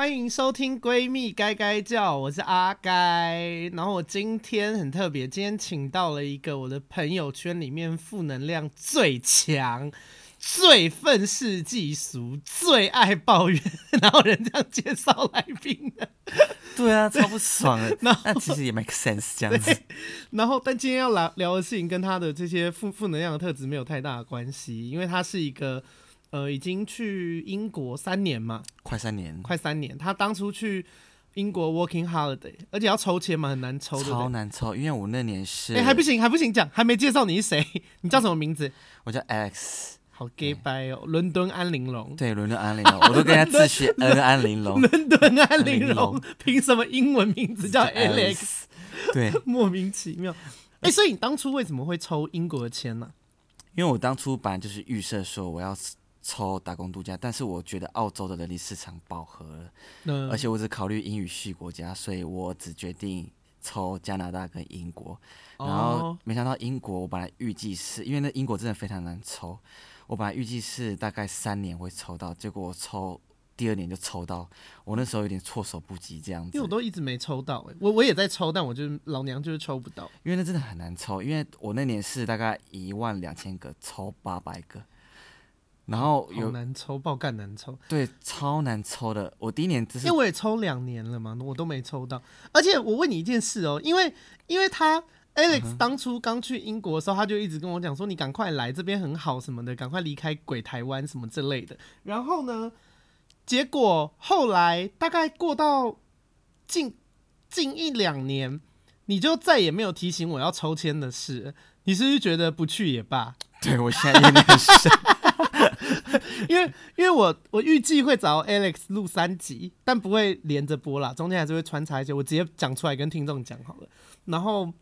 欢迎收听闺蜜该该叫，我是阿该。然后我今天很特别，今天请到了一个我的朋友圈里面负能量最强、最愤世嫉俗、最爱抱怨，然后人这样介绍来宾的。对啊，超不爽 的。那其实也 make sense 这样子。然后，但今天要聊聊的事情跟他的这些负负能量的特质没有太大的关系，因为他是一个。呃，已经去英国三年嘛，快三年，快三年。他当初去英国 working holiday，而且要抽签嘛，很难抽，超难抽。因为我那年是，哎，还不行，还不行，讲还没介绍你是谁，你叫什么名字？我叫 Alex，好 gay 掰哦，伦敦安玲珑，对，伦敦安玲珑，我都跟人家自学恩安玲珑，伦敦安玲珑，凭什么英文名字叫 Alex？对，莫名其妙。哎，所以你当初为什么会抽英国的签呢？因为我当初本来就是预设说我要。抽打工度假，但是我觉得澳洲的人力市场饱和了，嗯、而且我只考虑英语系国家，所以我只决定抽加拿大跟英国。然后没想到英国，我本来预计是因为那英国真的非常难抽，我本来预计是大概三年会抽到，结果我抽第二年就抽到，我那时候有点措手不及这样子。因为我都一直没抽到，欸，我我也在抽，但我就老娘就是抽不到，因为那真的很难抽，因为我那年是大概一万两千个抽八百个。然后有难抽，爆干难抽，对，超难抽的。我第一年只是因为我也抽两年了嘛，我都没抽到。而且我问你一件事哦，因为因为他 Alex 当初刚去英国的时候，他就一直跟我讲说，你赶快来这边很好什么的，赶快离开鬼台湾什么之类的。然后呢，结果后来大概过到近近一两年，你就再也没有提醒我要抽签的事。你是不是觉得不去也罢？对，我现在有点深。因为因为我我预计会找 Alex 录三集，但不会连着播啦，中间还是会穿插一些，我直接讲出来跟听众讲好了。然后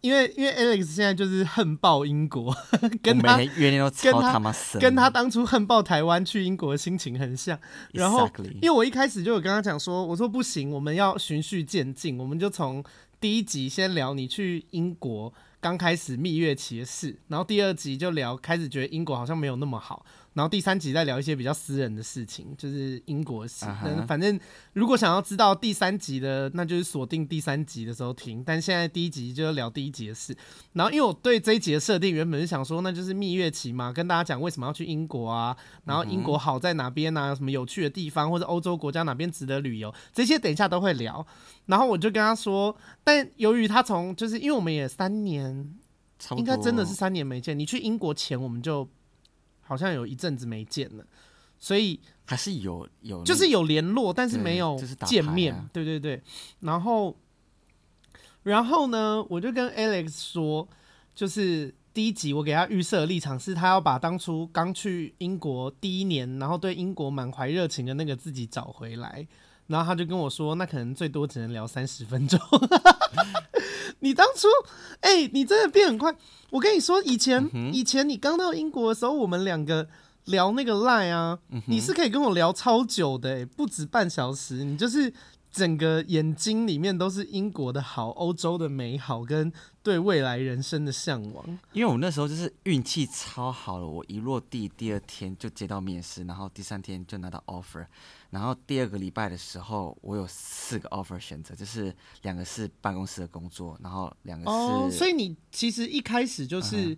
因为因为 Alex 现在就是恨爆英国，跟他跟他跟他当初恨爆台湾去英国的心情很像。然后因为我一开始就有跟他讲说，我说不行，我们要循序渐进，我们就从第一集先聊你去英国刚开始蜜月期的事，然后第二集就聊开始觉得英国好像没有那么好。然后第三集再聊一些比较私人的事情，就是英国史。Uh huh. 反正如果想要知道第三集的，那就是锁定第三集的时候听。但现在第一集就是聊第一集的事。然后因为我对这一集的设定原本是想说，那就是蜜月期嘛，跟大家讲为什么要去英国啊，然后英国好在哪边啊，有什么有趣的地方，或者欧洲国家哪边值得旅游，这些等一下都会聊。然后我就跟他说，但由于他从就是因为我们也三年，应该真的是三年没见。你去英国前我们就。好像有一阵子没见了，所以还是有有，就是有联络，但是没有见面。啊、对对对，然后，然后呢，我就跟 Alex 说，就是第一集我给他预设的立场是他要把当初刚去英国第一年，然后对英国满怀热情的那个自己找回来。然后他就跟我说，那可能最多只能聊三十分钟。你当初，哎、欸，你真的变很快。我跟你说，以前、嗯、以前你刚到英国的时候，我们两个聊那个 Line 啊，嗯、你是可以跟我聊超久的、欸，不止半小时。你就是整个眼睛里面都是英国的好，欧洲的美好，跟对未来人生的向往。因为我那时候就是运气超好了，我一落地第二天就接到面试，然后第三天就拿到 offer。然后第二个礼拜的时候，我有四个 offer 选择，就是两个是办公室的工作，然后两个是。哦，所以你其实一开始就是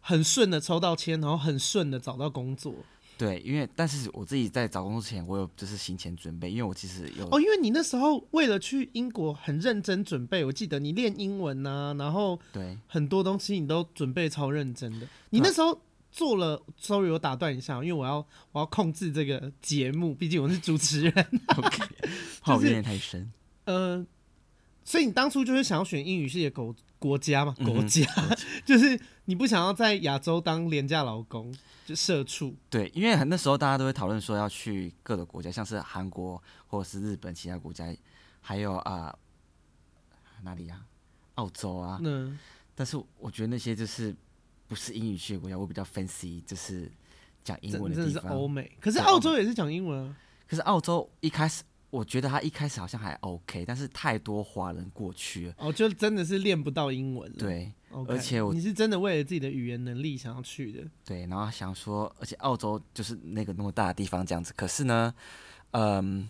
很顺的抽到签，然后很顺的找到工作。对，因为但是我自己在找工作之前，我有就是行前准备，因为我其实有。哦，因为你那时候为了去英国很认真准备，我记得你练英文呐，然后对很多东西你都准备超认真的。你那时候。做了，sorry，我打断一下，因为我要我要控制这个节目，毕竟我是主持人。OK，怕我有点太深。呃，所以你当初就是想要选英语系的国国家嘛？国家、就是你不想要在亚洲当廉价劳工，就社畜。对，因为很那时候大家都会讨论说要去各个国家，像是韩国或者是日本其他国家，还有啊、呃、哪里呀、啊？澳洲啊。嗯。但是我觉得那些就是。不是英语系的国家，我比较 fancy，就是讲英文的地方。是欧美，可是澳洲也是讲英文啊。可是澳洲一开始，我觉得他一开始好像还 OK，但是太多华人过去了，哦，就真的是练不到英文了。对，okay, 而且我你是真的为了自己的语言能力想要去的。对，然后想说，而且澳洲就是那个那么大的地方这样子。可是呢，嗯，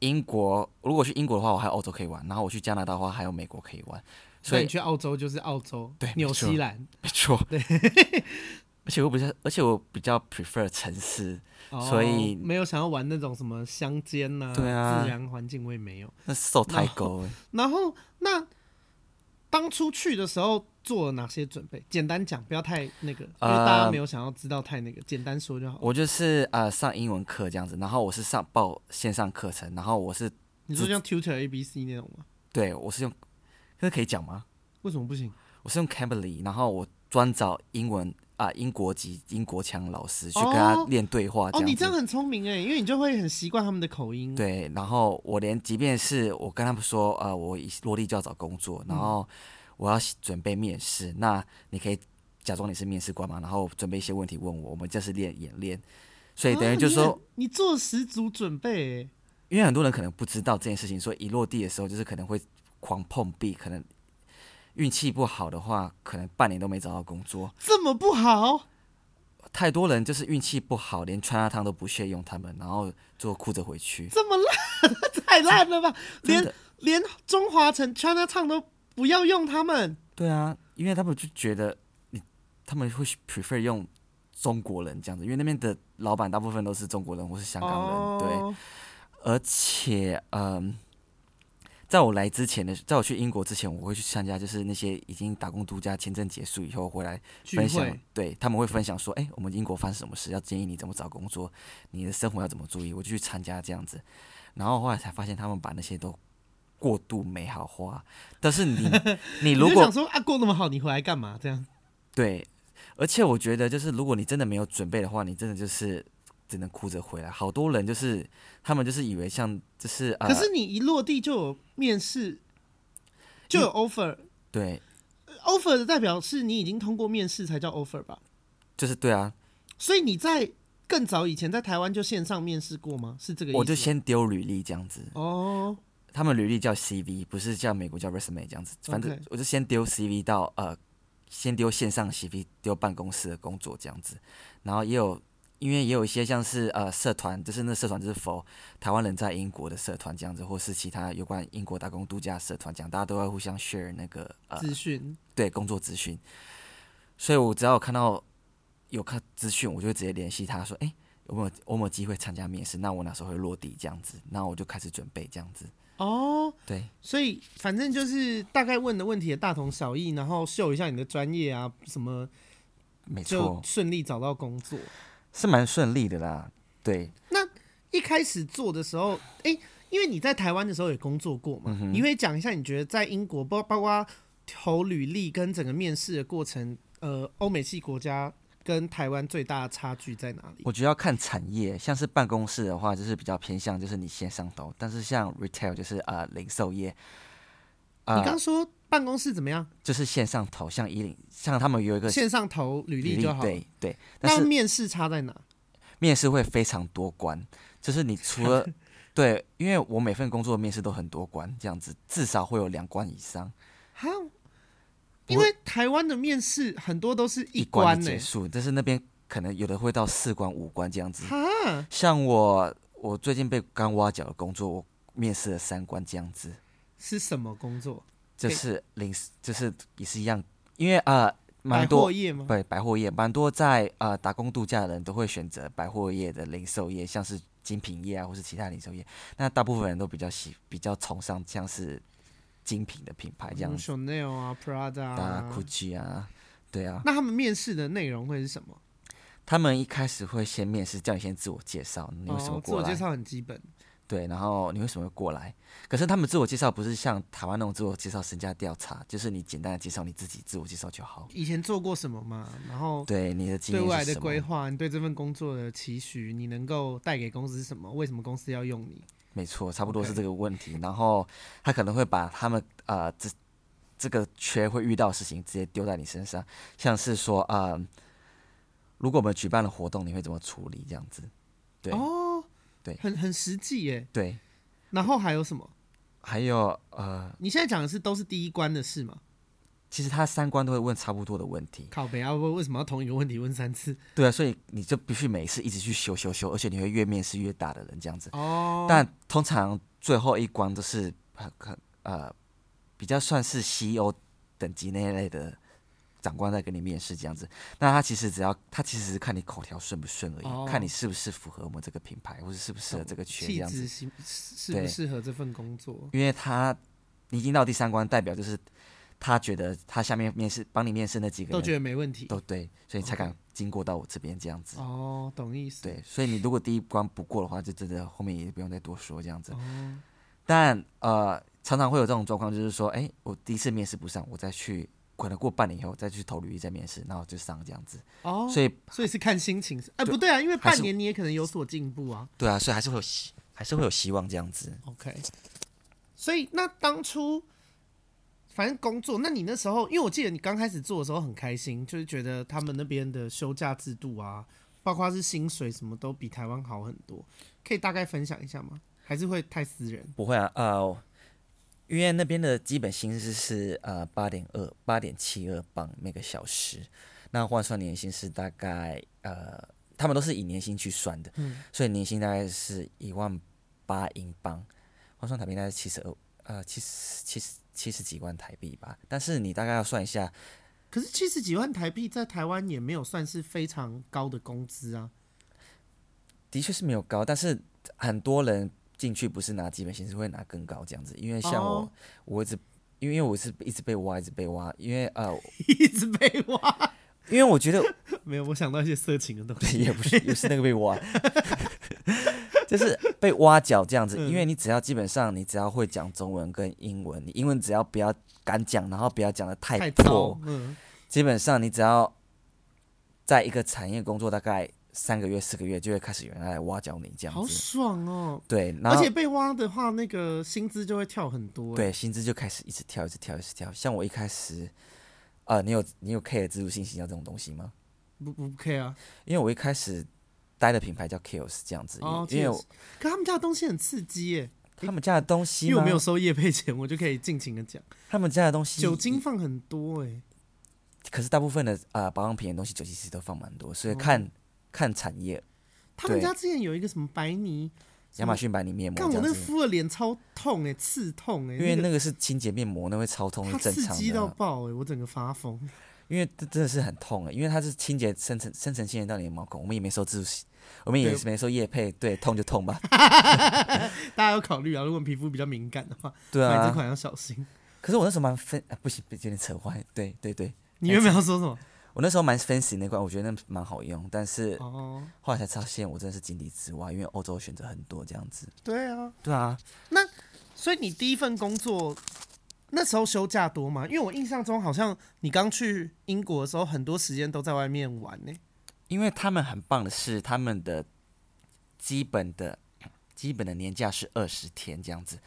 英国，如果去英国的话，我还有欧洲可以玩；然后我去加拿大的话，还有美国可以玩。所以你去澳洲就是澳洲，对，纽西兰，没错，对。而且我比较，而且我比较 prefer 城市，哦、所以没有想要玩那种什么乡间呐，对啊，自然环境我也没有。那受太高。然后那当初去的时候做了哪些准备？简单讲，不要太那个，因为大家没有想要知道太那个，呃、简单说就好。我就是呃上英文课这样子，然后我是上报线上课程，然后我是你说像 Tutor A B C 那种吗？对，我是用，这可以讲吗？为什么不行？我是用 Cambly，然后我专找英文。啊，英国籍、英国腔老师去跟他练对话这样。哦，你这样很聪明哎，因为你就会很习惯他们的口音。对，然后我连即便是我跟他们说，呃，我落地就要找工作，然后我要准备面试，嗯、那你可以假装你是面试官嘛，然后准备一些问题问我，我们这是练演练，所以等于就是说、你做十足准备。因为很多人可能不知道这件事情，所以一落地的时候就是可能会狂碰壁，可能。运气不好的话，可能半年都没找到工作。这么不好？太多人就是运气不好，连川辣汤都不屑用他们，然后就哭着回去。这么烂，太烂了吧？连连中华城川辣汤都不要用他们？对啊，因为他们就觉得你他们会 prefer 用中国人这样子，因为那边的老板大部分都是中国人或是香港人。哦、对，而且嗯。在我来之前的，在我去英国之前，我会去参加，就是那些已经打工度假签证结束以后回来分享，对他们会分享说，哎、欸，我们英国发生什么事，要建议你怎么找工作，你的生活要怎么注意，我就去参加这样子，然后后来才发现他们把那些都过度美好化，但是你 你如果想说啊过那么好，你回来干嘛？这样对，而且我觉得就是如果你真的没有准备的话，你真的就是。只能哭着回来，好多人就是他们就是以为像就是，呃、可是你一落地就有面试，就有 offer，对，offer 的代表是你已经通过面试才叫 offer 吧？就是对啊，所以你在更早以前在台湾就线上面试过吗？是这个意思？我就先丢履历这样子哦，他们履历叫 CV，不是叫美国叫 resume 这样子，反正我就先丢 CV 到呃，先丢线上 CV 丢办公室的工作这样子，然后也有。因为也有一些像是呃社团，就是那社团就是 for 台湾人在英国的社团这样子，或是其他有关英国打工度假社团这样，大家都会互相 share 那个呃资讯，对工作资讯。所以我只要看到有看资讯，我就会直接联系他说，哎，有没有有没有机会参加面试？那我哪时候会落地这样子？那我就开始准备这样子。哦，对，所以反正就是大概问的问题也大同小异，然后秀一下你的专业啊什么，没错，顺利找到工作。是蛮顺利的啦，对。那一开始做的时候，哎、欸，因为你在台湾的时候也工作过嘛，你会讲一下你觉得在英国，包包括投履历跟整个面试的过程，呃，欧美系国家跟台湾最大的差距在哪里？我觉得要看产业，像是办公室的话，就是比较偏向就是你线上投，但是像 retail 就是呃零售业。呃、你刚说办公室怎么样？就是线上投，像一零，像他们有一个线上投履历就好。对对。那面试差在哪？面试会非常多关，就是你除了 对，因为我每份工作的面试都很多关，这样子至少会有两关以上。哈，因为台湾的面试很多都是一关结束，但是那边可能有的会到四关五关这样子。哈，像我我最近被刚挖角的工作，我面试了三关这样子。是什么工作？就是零，就是也是一样，因为呃，蛮多业吗？对，百货业蛮多在呃打工度假的人都会选择百货业的零售业，像是精品业啊，或是其他零售业。那大部分人都比较喜，比较崇尚像是精品的品牌这样子，Chanel 啊，Prada 啊，Gucci 啊，对啊。那他们面试的内容会是什么？他们一开始会先面试，叫你先自我介绍，你为什么过来？自我介绍很基本。对，然后你为什么会过来？可是他们自我介绍不是像台湾那种自我介绍、身家调查，就是你简单的介绍你自己，自我介绍就好。以前做过什么嘛？然后对你的对未来的规划，你对这份工作的期许，你能够带给公司什么？为什么公司要用你？没错，差不多是这个问题。然后他可能会把他们呃这这个缺会遇到的事情直接丢在你身上，像是说呃，如果我们举办了活动，你会怎么处理？这样子，对。Oh. 对，很很实际耶。对，然后还有什么？还有呃，你现在讲的是都是第一关的事吗？其实他三关都会问差不多的问题。靠北啊！为为什么要同一个问题问三次？对啊，所以你就必须每次一直去修修修，而且你会越面试越大的人这样子。哦。但通常最后一关都是很很呃比较算是 CEO 等级那一类的长官在跟你面试这样子。那他其实只要他其实是看你口条顺不顺而已，哦、看你是不是符合我们这个品牌，或者适不适合这个圈这样子。适适不适合这份工作？因为他你已经到第三关，代表就是。他觉得他下面面试帮你面试那几个人都觉得没问题，都对，所以才敢经过到我这边这样子。哦，懂意思。对，所以你如果第一关不过的话，就真的后面也不用再多说这样子。哦。但呃，常常会有这种状况，就是说，哎，我第一次面试不上，我再去，可能过半年以后再去投履历再面试，然后就上这样子。哦。所以所以是看心情。哎，不对啊，因为半年你也可能有所进步啊。对啊，所以还是会有希，还是会有希望这样子。OK。所以那当初。反正工作，那你那时候，因为我记得你刚开始做的时候很开心，就是觉得他们那边的休假制度啊，包括是薪水什么都比台湾好很多，可以大概分享一下吗？还是会太私人？不会啊，呃，因为那边的基本薪资是呃八点二八点七二镑每个小时，那换算年薪是大概呃，他们都是以年薪去算的，嗯，所以年薪大概是一万八英镑，换算台币大概是七十二呃七十七十。七十几万台币吧，但是你大概要算一下，可是七十几万台币在台湾也没有算是非常高的工资啊。的确是没有高，但是很多人进去不是拿基本薪资，会拿更高这样子。因为像我，哦、我一直因为我是一直被挖，一直被挖，因为呃，一直被挖，因为我觉得 没有，我想到一些色情的东西，也不是，也是那个被挖。就是被挖角这样子，因为你只要基本上你只要会讲中文跟英文，你英文只要不要敢讲，然后不要讲的太破，基本上你只要在一个产业工作大概三个月四个月，就会开始有人来挖角你这样子。好爽哦！对，而且被挖的话，那个薪资就会跳很多。对，薪资就开始一直跳，一直跳，一直跳。像我一开始，呃，你有你有 care 自助信息要这种东西吗？不不 care 啊，因为我一开始。待的品牌叫 Kills 这样子，哦、因为我可他们家的东西很刺激耶。他们家的东西，因为我没有收业配钱，我就可以尽情的讲。他们家的东西酒精放很多哎，可是大部分的啊、呃、保养品的东西酒精其实都放蛮多，所以看、哦、看产业。他们家之前有一个什么白泥，亚马逊白泥面膜，看我那敷了脸超痛哎，刺痛哎，因为那个是清洁面膜，那会超痛，是正常的。刺激到爆哎，我整个发疯。因为这真的是很痛哎，因为它是清洁深层深层清洁到你的毛孔，我们也没收自助。我们也是没收液配，对，痛就痛吧。大家要考虑啊，如果皮肤比较敏感的话，对啊，买这款要小心。可是我那时候蛮分，啊、不行，有点扯坏。对对对，你原本要说什么？我那时候蛮 fancy 那块，我觉得那蛮好用，但是后来才发现我真的是井底之蛙，因为欧洲选择很多这样子。对啊，对啊。那所以你第一份工作那时候休假多吗？因为我印象中好像你刚去英国的时候，很多时间都在外面玩呢、欸。因为他们很棒的是，他们的基本的基本的年假是二十天这样子，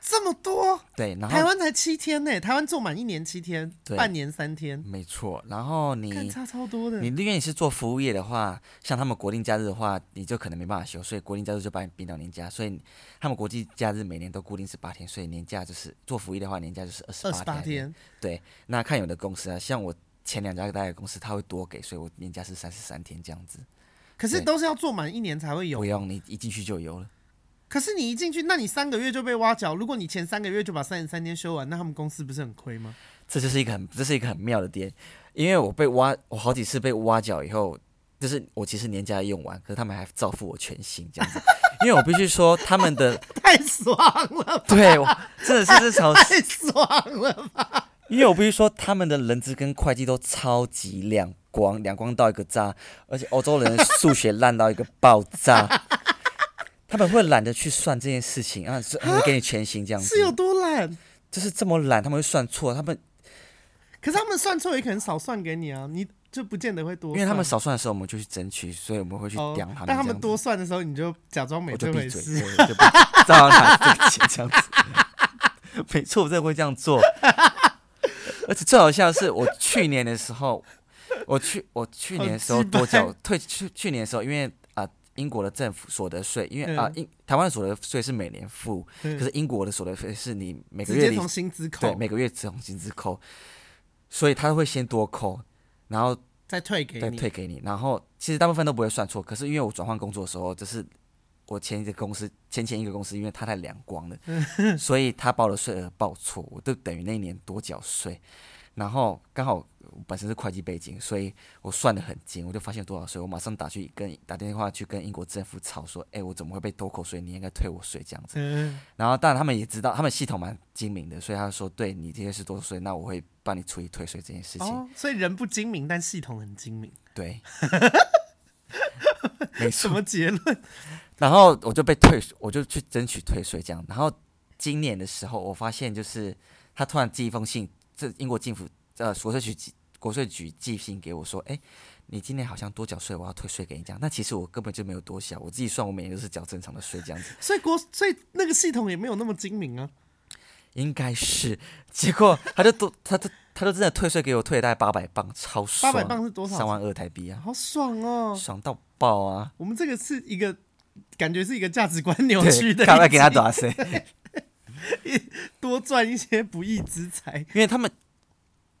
这么多？对，然后台湾才七天呢，台湾做满一年七天，半年三天，没错。然后你差超多的，你因为你是做服务业的话，像他们国定假日的话，你就可能没办法休，所以国定假日就把你并到年假，所以他们国际假日每年都固定是八天，所以年假就是做服务业的话，年假就是二十八天。对，那看有的公司啊，像我。前两家大的公司他会多给，所以我年假是三十三天这样子。可是都是要做满一年才会有，不用你一进去就有了。可是你一进去，那你三个月就被挖角。如果你前三个月就把三十三天修完，那他们公司不是很亏吗？这就是一个很这是一个很妙的点，因为我被挖，我好几次被挖角以后，就是我其实年假用完，可是他们还照付我全薪这样子。因为我必须说他们的 太爽了，对，真的是这场 太爽了吧。因为我必须说，他们的人资跟会计都超级亮光，亮光到一个炸，而且欧洲人数学烂到一个爆炸，他们会懒得去算这件事情啊，会给你全薪这样子。是有多懒？就是这么懒，他们会算错，他们。可是他们算错也可能少算给你啊，你就不见得会多。因为他们少算的时候，我们就去争取，所以我们会去刁他们。但他们多算的时候，你就假装没这回事，就闭嘴，就照样拿这个钱这样子。没错，我真的会这样做。而且最好笑的是，我去年的时候，我去我去年的时候多缴退去去年的时候，因为英国的政府所得税，因为啊英、呃、台湾的所得税是每年付，可是英国的所得税是你每个月从薪资扣，对，每个月从薪资扣。所以他会先多扣，然后再退给你，再退给你。然后其实大部分都不会算错，可是因为我转换工作的时候，就是我前一个公司前前一个公司，因为他太两光了，所以他报的税额报错，我就等于那一年多缴税。然后刚好本身是会计背景，所以我算得很精，我就发现多少税，我马上打去跟打电话去跟英国政府吵说，哎，我怎么会被多扣税？你应该退我税这样子。嗯、然后当然他们也知道，他们系统蛮精明的，所以他说，对你这些是多少税，那我会帮你处理退税这件事情。哦、所以人不精明，但系统很精明。对，没。什么结论？然后我就被退，我就去争取退税这样。然后今年的时候，我发现就是他突然寄一封信。这英国政府呃国税局寄国税局寄信给我说，哎，你今年好像多缴税，我要退税给你这样。那其实我根本就没有多缴，我自己算，我每年都是缴正常的税这样子。所以国所以那个系统也没有那么精明啊。应该是，结果他就多，他他他就真的退税给我，退了大概八百磅，超爽。八百磅是多少？三万二台币啊，好爽哦，爽到爆啊！我们这个是一个感觉是一个价值观扭曲的，赶快给他多少税，多赚一些不义之财，因为他们。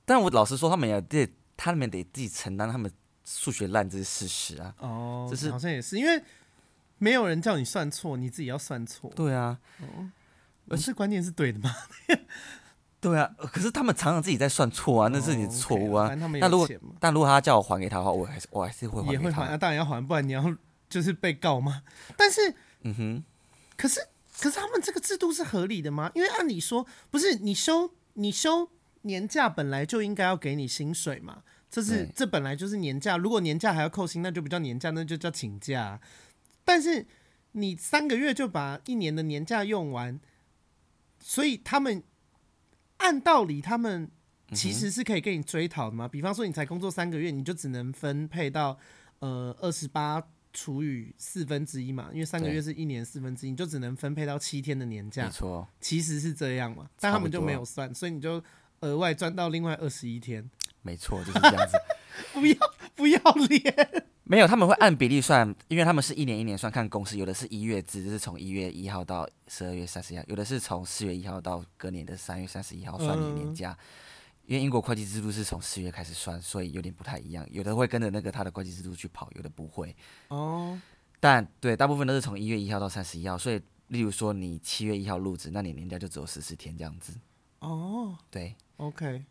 但我老实说，他们也得，他们得自己承担他们数学烂这是事实啊。哦，就是好像也是，因为没有人叫你算错，你自己要算错。对啊，哦，而是观念是对的吗？对啊，可是他们常常自己在算错啊，那是你的错误啊。哦 okay, 那如果但如果他叫我还给他的话，我还是我还是会还给他。也会还啊，当然要还，不然你要就是被告吗？但是，嗯哼，可是可是他们这个制度是合理的吗？因为按理说，不是你休你休。年假本来就应该要给你薪水嘛，这是这本来就是年假。如果年假还要扣薪，那就不叫年假，那就叫请假。但是你三个月就把一年的年假用完，所以他们按道理他们其实是可以给你追讨的嘛。比方说你才工作三个月，你就只能分配到呃二十八除以四分之一嘛，因为三个月是一年四分之一，你就只能分配到七天的年假。没错，其实是这样嘛，但他们就没有算，所以你就。额外赚到另外二十一天，没错，就是这样子。不要不要脸，没有，他们会按比例算，因为他们是一年一年算，看公司有的是一月制，就是从一月一号到十二月三十一号，有的是从四月一号到隔年的三月三十一号算你年假。嗯、因为英国会计制度是从四月开始算，所以有点不太一样，有的会跟着那个他的会计制度去跑，有的不会。哦，但对，大部分都是从一月一号到三十一号，所以例如说你七月一号入职，那你年假就只有十四天这样子。哦，对。OK，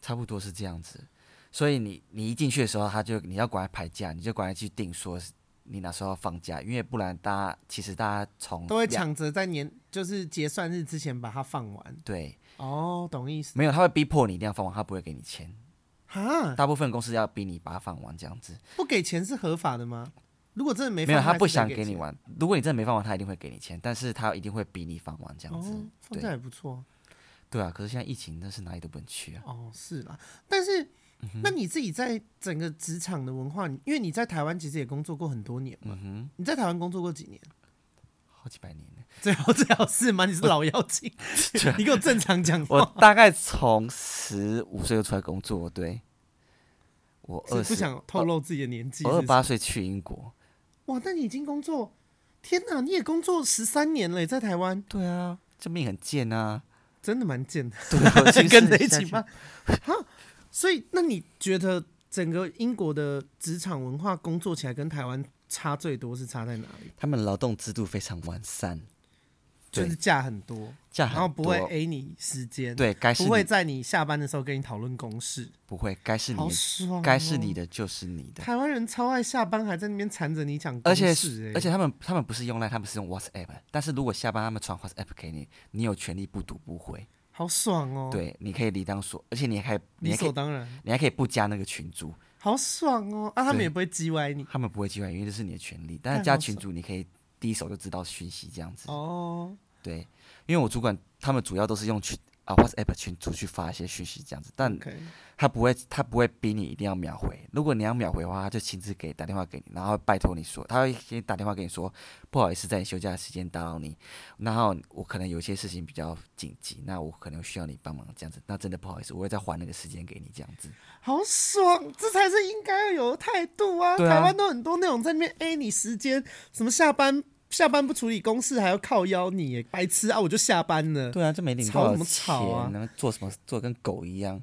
差不多是这样子，所以你你一进去的时候，他就你要赶快排假，你就管他去定说你哪时候要放假，因为不然大家其实大家从都会抢着在年就是结算日之前把它放完。对，哦，懂意思。没有，他会逼迫你一定要放完，他不会给你钱。哈，大部分公司要逼你把它放完，这样子。不给钱是合法的吗？如果真的没没有，他不想给你玩。如果你真的没放完，他一定会给你钱，但是他一定会逼你放完这样子。哦，放假也不错。对啊，可是现在疫情，那是哪里都不能去啊。哦，是啦，但是，嗯、那你自己在整个职场的文化，因为你在台湾其实也工作过很多年嘛。你在台湾工作过几年？好几百年呢。最好最好是吗？你是老妖精？你给我正常讲话。我大概从十五岁就出来工作，对。我二十，不想透露自己的年纪。我二十八岁去英国。哇，那你已经工作？天哪，你也工作十三年了，在台湾？对啊，这命很贱啊。真的蛮贱的，对，跟着一起吗？所以那你觉得整个英国的职场文化工作起来跟台湾差最多是差在哪里？他们劳动制度非常完善。就是假很多，假很多，然后不会 A 你时间，对，该是不会在你下班的时候跟你讨论公事，不会，该是你的，该、哦、是你的就是你的。台湾人超爱下班还在那边缠着你讲公事，而且而且他们他们不是用 Line，他们是用 WhatsApp，但是如果下班他们传 WhatsApp 给你，你有权利不读不回，好爽哦。对，你可以理当所，而且你还可以理所当然，你还可以不加那个群主，好爽哦。啊，他们也不会叽歪你，他们不会叽歪，因为这是你的权利。但是加群主你可以第一手就知道讯息这样子哦，对。因为我主管他们主要都是用群啊 WhatsApp 群组去发一些讯息这样子，但他不会他不会逼你一定要秒回。如果你要秒回的话，他就亲自给打电话给你，然后拜托你说，他会先打电话给你说，不好意思，在你休假的时间打扰你，然后我可能有些事情比较紧急，那我可能需要你帮忙这样子，那真的不好意思，我会再还那个时间给你这样子。好爽，这才是应该要有的态度啊！啊台湾都很多那种在那边 A 你时间，什么下班。下班不处理公事还要靠邀你，白痴啊！我就下班了。对啊，就没领多少钱，吵什么吵啊？能做什么做跟狗一样？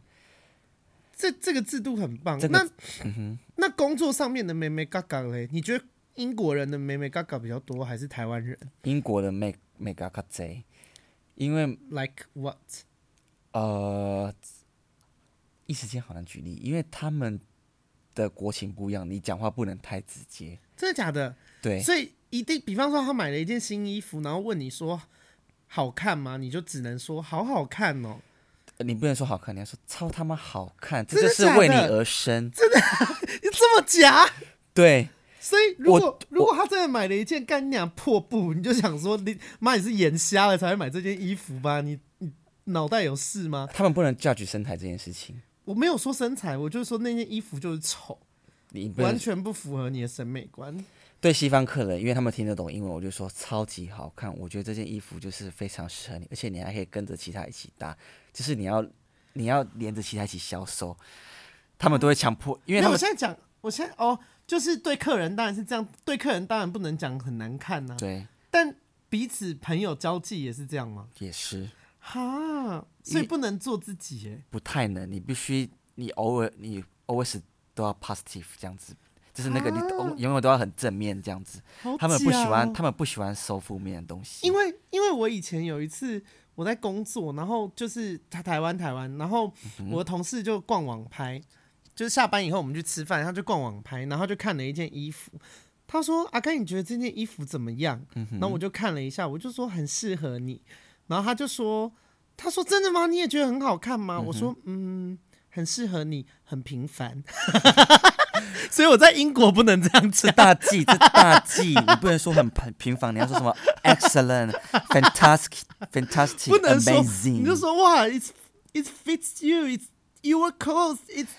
这这个制度很棒。这个、那、那工作上面的妹妹嘎嘎嘞？你觉得英国人的妹妹嘎嘎比较多，还是台湾人？英国的妹妹嘎嘎贼，因为 like what？呃，一时间好难举例，因为他们的国情不一样，你讲话不能太直接。真的假的？对，所以一定，比方说他买了一件新衣服，然后问你说好看吗？你就只能说好好看哦。你不能说好看，你要说超他妈好看，这就是为你而生。真的？你这么假？对。所以如果如果他真的买了一件干娘破布，你就想说你妈你是眼瞎了才会买这件衣服吧？你你脑袋有事吗？他们不能 judge 身材这件事情。我没有说身材，我就是说那件衣服就是丑，你完全不符合你的审美观。对西方客人，因为他们听得懂英文，我就说超级好看。我觉得这件衣服就是非常适合你，而且你还可以跟着其他一起搭，就是你要你要连着其他一起销售，他们都会强迫。因为他们我现在讲，我现在哦，就是对客人当然是这样，对客人当然不能讲很难看呐、啊。对，但彼此朋友交际也是这样吗？也是。哈，所以不能做自己耶？不太能，你必须你偶尔你 always 都要 positive 这样子。就是那个你永远都要很正面这样子，哦、他们不喜欢，他们不喜欢收负面的东西。因为因为我以前有一次我在工作，然后就是台台湾台湾，然后我的同事就逛网拍，就是下班以后我们去吃饭，他就逛网拍，然后就看了一件衣服，他说：“阿甘你觉得这件衣服怎么样？”然后我就看了一下，我就说很适合你，然后他就说：“他说真的吗？你也觉得很好看吗？”我说：“嗯。”很适合你，很平凡，所以我在英国不能这样吃大忌，这大忌，你不能说很平平凡，你要说什么 excellent、fantastic、fantastic、不能说 amazing，你就说哇，it it fits you，it's your clothes，it's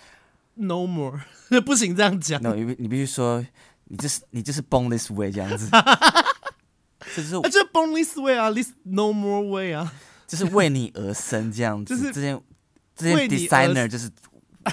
no more，不行这样讲。no，你你必须说，你就是你就是 born this way 这样子，这是啊，就 born this way 啊，this no more way 啊，就是为你而生这样子，就是这件。这件 designer 就是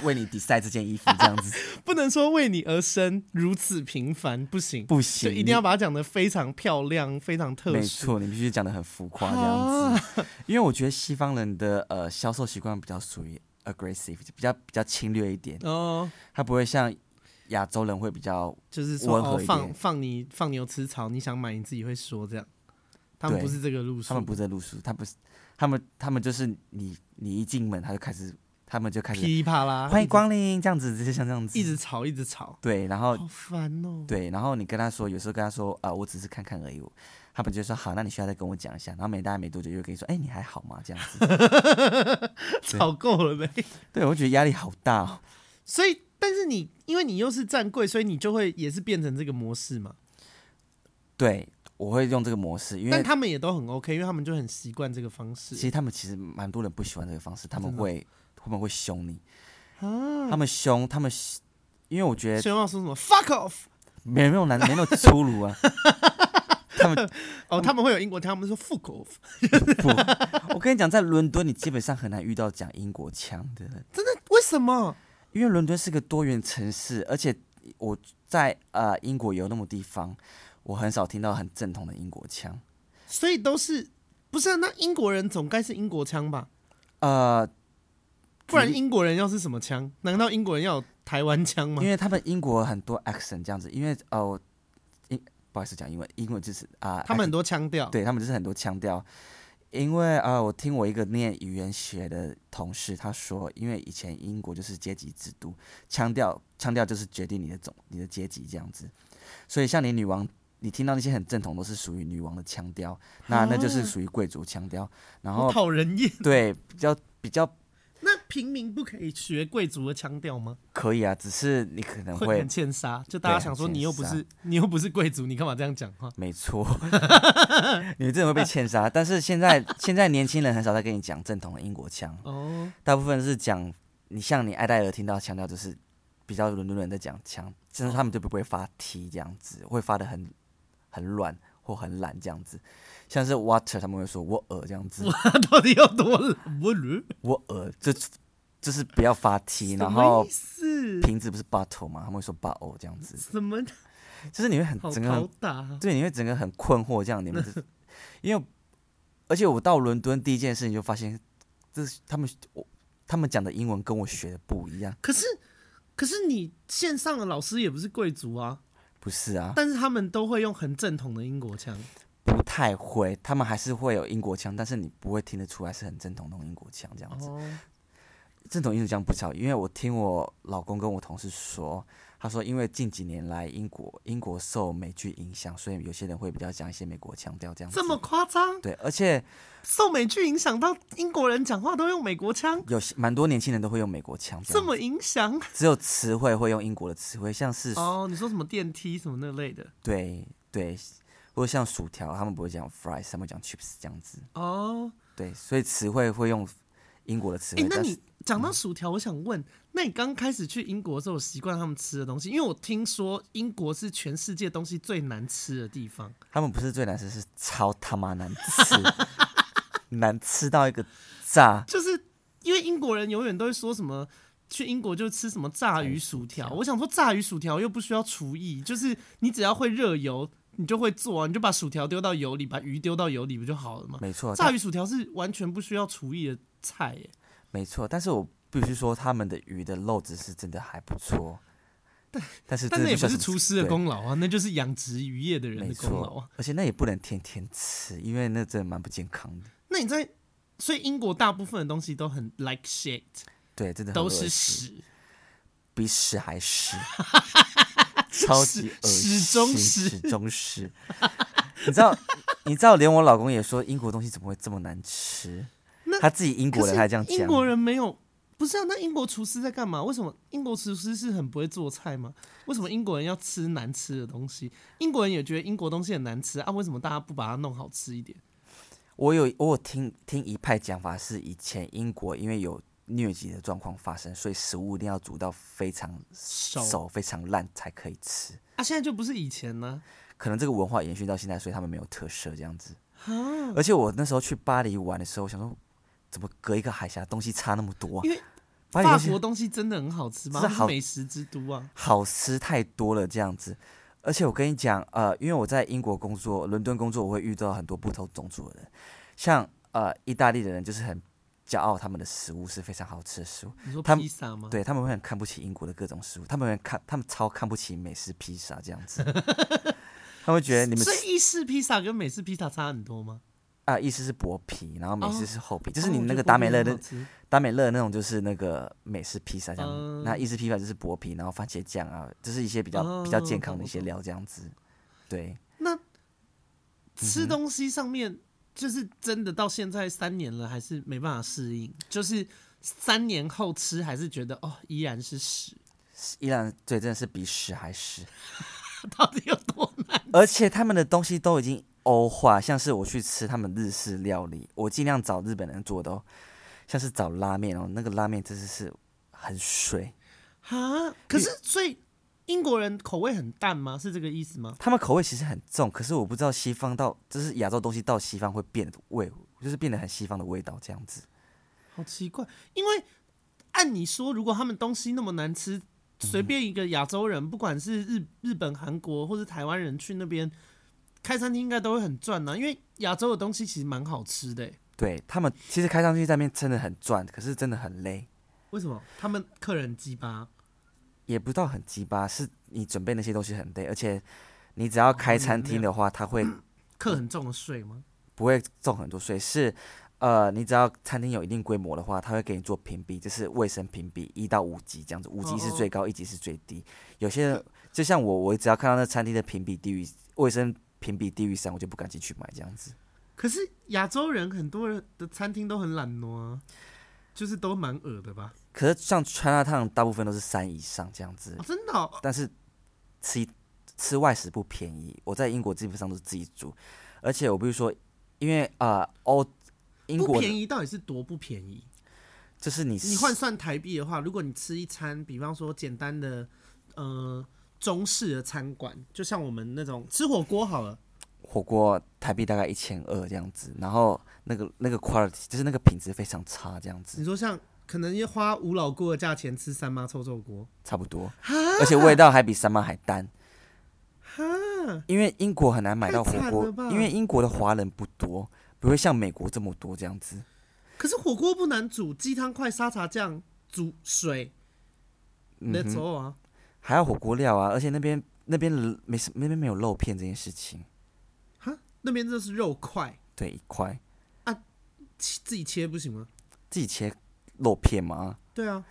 为你 design 这件衣服这样子，不能说为你而生如此平凡，不行，不行，就一定要把它讲得非常漂亮，非常特殊。没错，你必须讲得很浮夸这样子，啊、因为我觉得西方人的呃销售习惯比较属于 aggressive，比较比较侵略一点。哦，他不会像亚洲人会比较就是说哦放放你放牛吃草，你想买你自己会说这样，他们不是这个路数，他们不是这路数，他不是。他们他们就是你你一进门他就开始，他们就开始噼里啪啦，欢迎光临这样子，直接像这样子，一直吵一直吵，对，然后好烦哦，对，然后你跟他说，有时候跟他说啊、呃，我只是看看而已，他们就说好，那你需要再跟我讲一下，然后没大概没多久又跟你说，哎，你还好吗？这样子，吵够了没？对，我觉得压力好大哦。所以，但是你因为你又是站柜，所以你就会也是变成这个模式嘛？对。我会用这个模式，因为但他们也都很 OK，因为他们就很习惯这个方式。其实他们其实蛮多人不喜欢这个方式，他们会他们会凶你，啊、他们凶他们，因为我觉得凶要说什么 fuck off，没没有难没那么粗鲁啊。他们哦，他们会有英国腔，他们说 fuck off。不，我跟你讲，在伦敦你基本上很难遇到讲英国腔的。真的？为什么？因为伦敦是个多元城市，而且我在呃英国有那么地方。我很少听到很正统的英国腔，所以都是不是、啊？那英国人总该是英国腔吧？呃，不然英国人要是什么腔？难道英国人要有台湾腔吗？因为他们英国很多 accent 这样子，因为哦，英不好意思讲英文，英文就是啊，呃、他们很多腔调，对他们就是很多腔调。因为啊、呃，我听我一个念语言学的同事他说，因为以前英国就是阶级制度，腔调腔调就是决定你的种你的阶级这样子，所以像你女王。你听到那些很正统，都是属于女王的腔调，那那就是属于贵族腔调。然后讨人厌。对，比较比较。那平民不可以学贵族的腔调吗？可以啊，只是你可能会，会很欠杀。就大家想说，你又不是你又不是贵族，你干嘛这样讲话？没错，你真的会被欠杀。但是现在现在年轻人很少在跟你讲正统的英国腔哦，大部分是讲你像你爱戴尔听到腔调，就是比较伦敦人在讲腔，就是他们就不会发 T 这样子，会发的很。很软或很懒这样子，像是 water 他们会说我耳这样子，到底要多冷？我耳这就是不要发 T，然后瓶子不是 bottle 吗？他们会说 bottle 这样子，什么？就是你会很整个对，你会整个很困惑这样，你们是 因为而且我到伦敦第一件事情就发现，这是他们我他们讲的英文跟我学的不一样。可是，可是你线上的老师也不是贵族啊？不是啊，但是他们都会用很正统的英国腔。不太会，他们还是会有英国腔，但是你不会听得出来是很正统的英国腔这样子。哦、正统英国腔不少，因为我听我老公跟我同事说。他说：“因为近几年来，英国英国受美剧影响，所以有些人会比较讲一些美国腔调，这样子。这么夸张？对，而且受美剧影响到英国人讲话都用美国腔，有蛮多年轻人都会用美国腔。这么影响？只有词汇会用英国的词汇，像是哦，你说什么电梯什么那类的？对对，或者像薯条，他们不会讲 fries，他们讲 chips 这样子。哦，对，所以词汇会用英国的词汇。那你讲到薯条，我想问。嗯”那你刚开始去英国的时候，习惯他们吃的东西？因为我听说英国是全世界东西最难吃的地方。他们不是最难吃，是超他妈难吃，难吃到一个炸。就是因为英国人永远都会说什么去英国就吃什么炸鱼薯条。我想说炸鱼薯条又不需要厨艺，就是你只要会热油，你就会做啊，你就把薯条丢到油里，把鱼丢到油里不就好了吗？没错，炸鱼薯条是完全不需要厨艺的菜耶。没错，但是我。必须说，他们的鱼的肉质是真的还不错，但但是但那也不是厨师的功劳啊，那就是养殖渔业的人的功劳啊。而且那也不能天天吃，因为那真的蛮不健康的。那你在，所以英国大部分的东西都很 like shit，对，真的都是屎，比屎还屎，超级恶心，屎中屎，屎中屎。你知道，你知道，连我老公也说英国东西怎么会这么难吃？他自己英国人还这样讲，英国人没有。不是啊，那英国厨师在干嘛？为什么英国厨师是很不会做菜吗？为什么英国人要吃难吃的东西？英国人也觉得英国东西很难吃啊？为什么大家不把它弄好吃一点？我有我有听听一派讲法，是以前英国因为有疟疾的状况发生，所以食物一定要煮到非常熟、非常烂才可以吃。啊，现在就不是以前呢？可能这个文化延续到现在，所以他们没有特色这样子。而且我那时候去巴黎玩的时候，我想说。怎么隔一个海峡东西差那么多啊？因为法国东西真的很好吃吗？是好美食之都啊，好吃太多了这样子。而且我跟你讲，呃，因为我在英国工作，伦敦工作，我会遇到很多不同种族的人，像呃意大利的人就是很骄傲，他们的食物是非常好吃的食物。你说披萨吗？对，他们会很看不起英国的各种食物，他们会看，他们超看不起美式披萨这样子。他会觉得你们所以意式披萨跟美式披萨差很多吗？啊，意思是薄皮，然后美式是厚皮，哦、就是你那个达美乐的达美乐那种，就是那个美式披萨这样。嗯、那意式披萨就是薄皮，然后番茄酱啊，就是一些比较、哦、比较健康的一些料这样子。对。那吃东西上面，就是真的到现在三年了，还是没办法适应。就是三年后吃，还是觉得哦，依然是屎，依然对，真的是比屎还屎。到底有多难？而且他们的东西都已经。欧化，像是我去吃他们日式料理，我尽量找日本人做的哦，像是找拉面哦，那个拉面真的是很水哈，可是所以英国人口味很淡吗？是这个意思吗？他们口味其实很重，可是我不知道西方到就是亚洲东西到西方会变味，就是变得很西方的味道这样子。好奇怪，因为按你说，如果他们东西那么难吃，随便一个亚洲人，嗯、不管是日日本、韩国或是台湾人去那边。开餐厅应该都会很赚呢，因为亚洲的东西其实蛮好吃的。对他们，其实开餐厅在那边真的很赚，可是真的很累。为什么？他们客人鸡巴？也不到很鸡巴，是你准备那些东西很累，而且你只要开餐厅的话，他会课很重的税吗？不会重很多税，是呃，你只要餐厅有一定规模的话，他会给你做评比，就是卫生评比一到五级这样子，五级是最高，一级是最低。有些人就像我，我只要看到那餐厅的评比低于卫生。评比低于三，我就不敢进去买这样子。可是亚洲人很多人的餐厅都很懒惰啊，就是都蛮恶的吧？可是像 Chinatown 大部分都是三以上这样子，哦、真的、哦。但是吃吃外食不便宜，我在英国基本上都是自己煮，而且我比如说，因为啊，欧、呃、英国不便宜到底是多不便宜？就是你你换算台币的话，如果你吃一餐，比方说简单的呃。中式的餐馆，就像我们那种吃火锅好了，火锅台币大概一千二这样子，然后那个那个 quality 就是那个品质非常差这样子。你说像可能要花五老锅的价钱吃三妈臭臭锅，差不多，而且味道还比三妈还淡。因为英国很难买到火锅，因为英国的华人不多，不会像美国这么多这样子。可是火锅不难煮，鸡汤块、沙茶酱、煮水，That's all 啊。还要火锅料啊，而且那边那边没什那边没有肉片这件事情。哈，那边就是肉块。对，一块。啊，自己切不行吗？自己切肉片吗？对啊，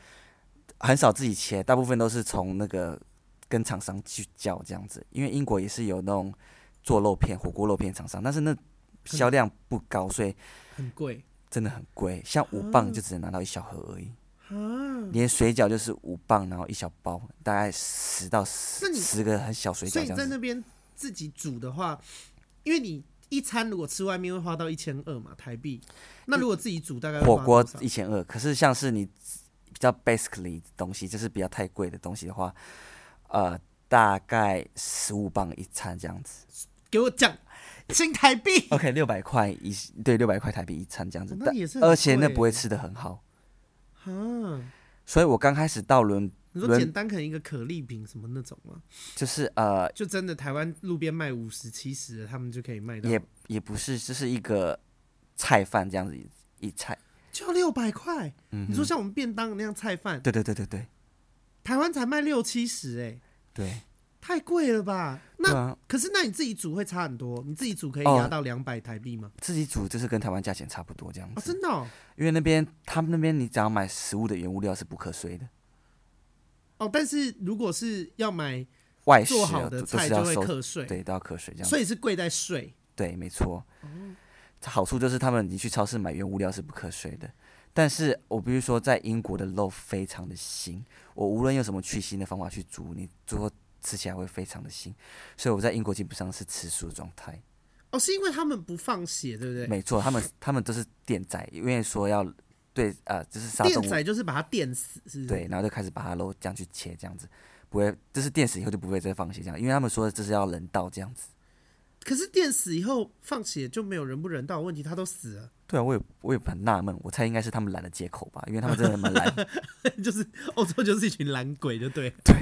很少自己切，大部分都是从那个跟厂商去叫这样子。因为英国也是有那种做肉片、火锅肉片厂商，但是那销量不高，所以很贵，真的很贵。像五磅就只能拿到一小盒而已。啊，连水饺就是五磅，然后一小包，大概十到十十个很小水饺。所以你在那边自己煮的话，因为你一餐如果吃外面会花到一千二嘛台币，那如果自己煮大概火锅一千二。可是像是你比较 basically 的东西，就是比较太贵的东西的话，呃，大概十五磅一餐这样子。给我讲新台币，OK，六百块一对六百块台币一餐这样子，那也是，而且那不会吃的很好。啊，所以我刚开始到伦，你说简单可能一个可丽饼什么那种吗？就是呃，就真的台湾路边卖五十七十的，他们就可以卖到。也也不是，就是一个菜饭这样子一菜，就要六百块。嗯，你说像我们便当那样菜饭，对对对对对，台湾才卖六七十哎，对。太贵了吧？那、啊、可是那你自己煮会差很多，你自己煮可以压到两百台币吗、哦？自己煮就是跟台湾价钱差不多这样子。哦、真的、哦？因为那边他们那边你只要买食物的原物料是不课税的。哦，但是如果是要买外做好的菜就会课税，对，都要课税这样。所以是贵在税。对，没错。哦。好处就是他们你去超市买原物料是不课税的，但是我比如说在英国的肉非常的腥，我无论用什么去腥的方法去煮，你做。吃起来会非常的腥，所以我在英国基本上是吃素的状态。哦，是因为他们不放血，对不对？没错，他们他们都是电宰，因为说要对呃，就是杀电宰就是把它电死，是是？对，然后就开始把它肉这样去切，这样子不会，就是电死以后就不会再放血这样，因为他们说这是要人道这样子。可是电死以后放血就没有人不人道的问题，他都死了。对啊，我也我也很纳闷，我猜应该是他们懒的借口吧，因为他们真的蛮懒，就是欧洲就是一群懒鬼，就对。对，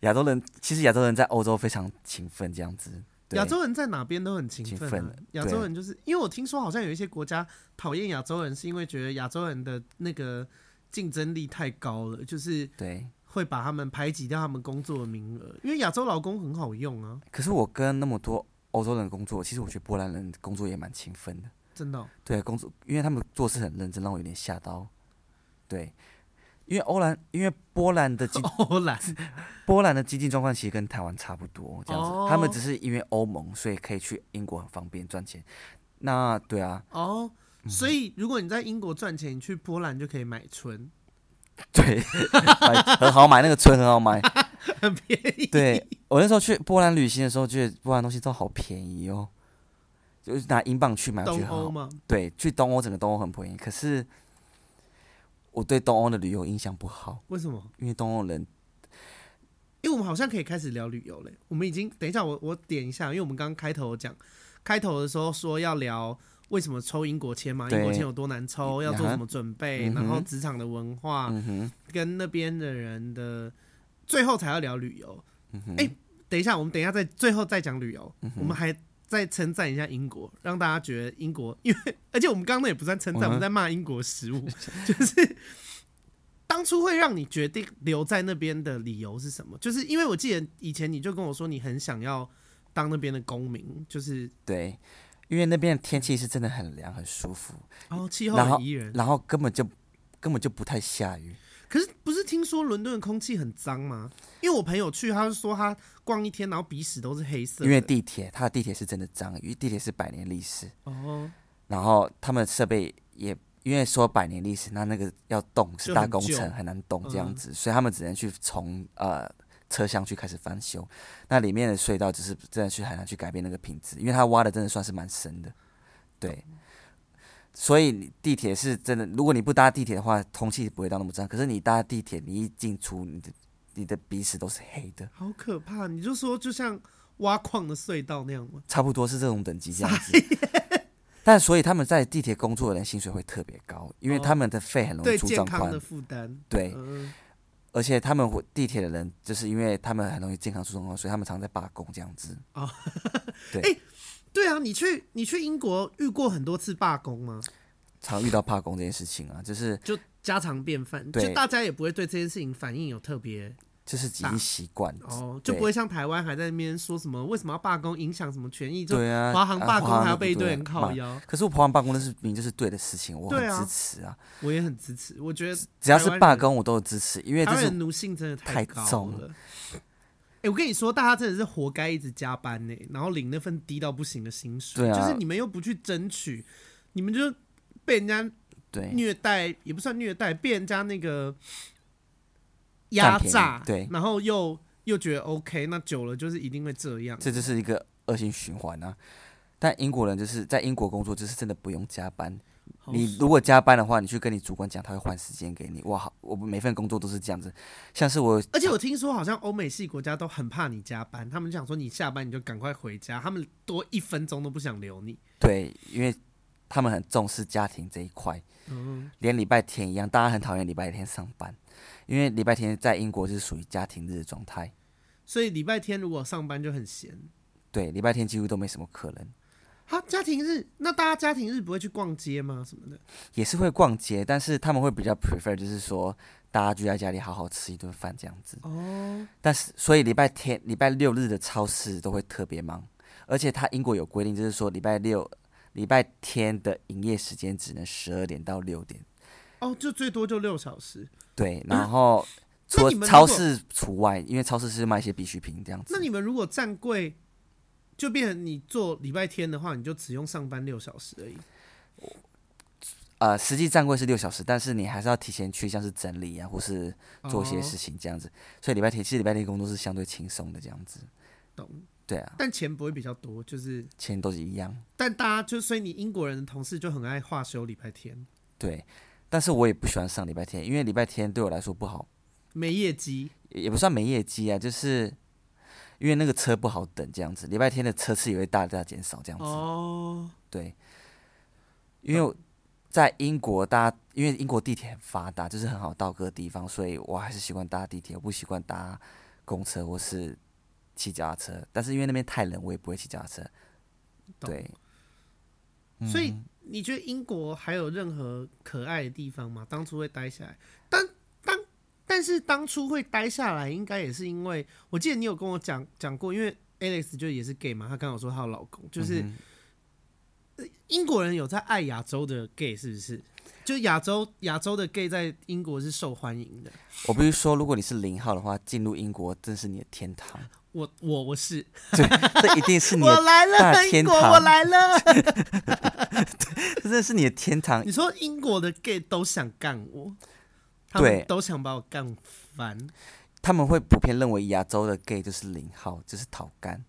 亚洲人其实亚洲人在欧洲非常勤奋，这样子。亚洲人在哪边都很勤奋啊。亚洲人就是因为我听说好像有一些国家讨厌亚洲人，是因为觉得亚洲人的那个竞争力太高了，就是对会把他们排挤掉他们工作的名额，因为亚洲劳工很好用啊。可是我跟那么多。欧洲人工作，其实我觉得波兰人工作也蛮勤奋的。真的、哦？对，工作，因为他们做事很认真，让我有点吓到。对，因为欧兰，因为波兰的经 欧兰，波兰的经济状况其实跟台湾差不多，这样子。哦、他们只是因为欧盟，所以可以去英国很方便赚钱。那对啊。哦，所以如果你在英国赚钱，你去波兰就可以买春。对，很好买，那个村很好买。很便宜。对，我那时候去波兰旅行的时候，觉得波兰东西都好便宜哦，就是拿英镑去买，我觉得很好。对，去东欧整个东欧很便宜。可是我对东欧的旅游印象不好。为什么？因为东欧人，因为我们好像可以开始聊旅游了。我们已经等一下我，我我点一下，因为我们刚刚开头讲，开头的时候说要聊为什么抽英国签嘛，英国签有多难抽，要做什么准备，然后职场的文化，跟那边的人的。最后才要聊旅游，哎、等一下，我们等一下再最后再讲旅游，嗯、我们还再称赞一下英国，让大家觉得英国，因为而且我们刚刚那也不算称赞，嗯、我们在骂英国食物，就是当初会让你决定留在那边的理由是什么？就是因为我记得以前你就跟我说你很想要当那边的公民，就是对，因为那边的天气是真的很凉很舒服，哦，气候很宜人，然后根本就根本就不太下雨。可是不是听说伦敦的空气很脏吗？因为我朋友去，他就说他逛一天，然后鼻屎都是黑色。因为地铁，他的地铁是真的脏，因为地铁是百年历史。哦。然后他们设备也因为说百年历史，那那个要动是大工程，很，很难动这样子，嗯、所以他们只能去从呃车厢去开始翻修。那里面的隧道只是真的去海南去改变那个品质，因为它挖的真的算是蛮深的。对。嗯所以你地铁是真的，如果你不搭地铁的话，空气不会到那么脏。可是你搭地铁，你一进出，你的你的鼻屎都是黑的，好可怕！你就说就像挖矿的隧道那样吗？差不多是这种等级这样子。但所以他们在地铁工作的人薪水会特别高，因为他们的肺很容易出状况。的负担。对，而且他们地铁的人就是因为他们很容易健康出状况，所以他们常在罢工这样子。哦，对。哎对啊，你去你去英国遇过很多次罢工吗？常遇到罢工这件事情啊，就是就家常便饭，就大家也不会对这件事情反应有特别。就是已经习惯哦，就不会像台湾还在那边说什么为什么要罢工，影响什么权益？对啊，华航罢工还要被一堆人靠腰。可是我华航罢工那是明明就是对的事情，我很支持啊，我也很支持。我觉得只要是罢工，我都有支持，因为这是奴性真的太重了。哎，我跟你说，大家真的是活该一直加班呢，然后领那份低到不行的薪水。就是你们又不去争取，你们就被人家虐待，也不算虐待，被人家那个。压榨，对，然后又又觉得 OK，那久了就是一定会这样，这就是一个恶性循环啊。但英国人就是在英国工作，就是真的不用加班。你如果加班的话，你去跟你主管讲，他会换时间给你。哇，好，我们每份工作都是这样子。像是我，而且我听说好像欧美系国家都很怕你加班，他们就想说你下班你就赶快回家，他们多一分钟都不想留你。对，因为他们很重视家庭这一块，嗯，连礼拜天一样，大家很讨厌礼拜天上班。因为礼拜天在英国是属于家庭日的状态，所以礼拜天如果上班就很闲。对，礼拜天几乎都没什么客人。好，家庭日，那大家家庭日不会去逛街吗？什么的？也是会逛街，但是他们会比较 prefer，就是说大家聚在家里好好吃一顿饭这样子。哦。但是，所以礼拜天、礼拜六日的超市都会特别忙，而且他英国有规定，就是说礼拜六、礼拜天的营业时间只能十二点到六点。哦，就最多就六小时。对，然后除了超市除外，因为超市是卖一些必需品这样子。那你们如果站柜，就变成你做礼拜天的话，你就只用上班六小时而已。呃，实际站柜是六小时，但是你还是要提前去，像是整理啊，或是做一些事情这样子。哦、所以礼拜天其实礼拜天工作是相对轻松的这样子。懂。对啊。但钱不会比较多，就是钱都是一样。但大家就所以你英国人的同事就很爱话休礼拜天。对。但是我也不喜欢上礼拜天，因为礼拜天对我来说不好，没业绩，也不算没业绩啊，就是因为那个车不好等这样子。礼拜天的车次也会大大减少这样子。哦，对，因为在英国，大家因为英国地铁很发达，就是很好到各个地方，所以我还是习惯搭地铁，我不习惯搭公车或是骑脚踏车。但是因为那边太冷，我也不会骑脚踏车。对，所以。你觉得英国还有任何可爱的地方吗？当初会待下来，但当但是当初会待下来，应该也是因为我记得你有跟我讲讲过，因为 Alex 就也是 gay 嘛，她刚好说她有老公，就是、嗯、英国人有在爱亚洲的 gay 是不是？就亚洲亚洲的 gay 在英国是受欢迎的。我必须说，如果你是零号的话，进入英国真是你的天堂。我我我是，对，这一定是你的 大天堂。我来了，我来了，这真的是你的天堂。你说英国的 gay 都想干我，他们都想把我干翻。他们会普遍认为亚洲的 gay 就是零号，就是讨干。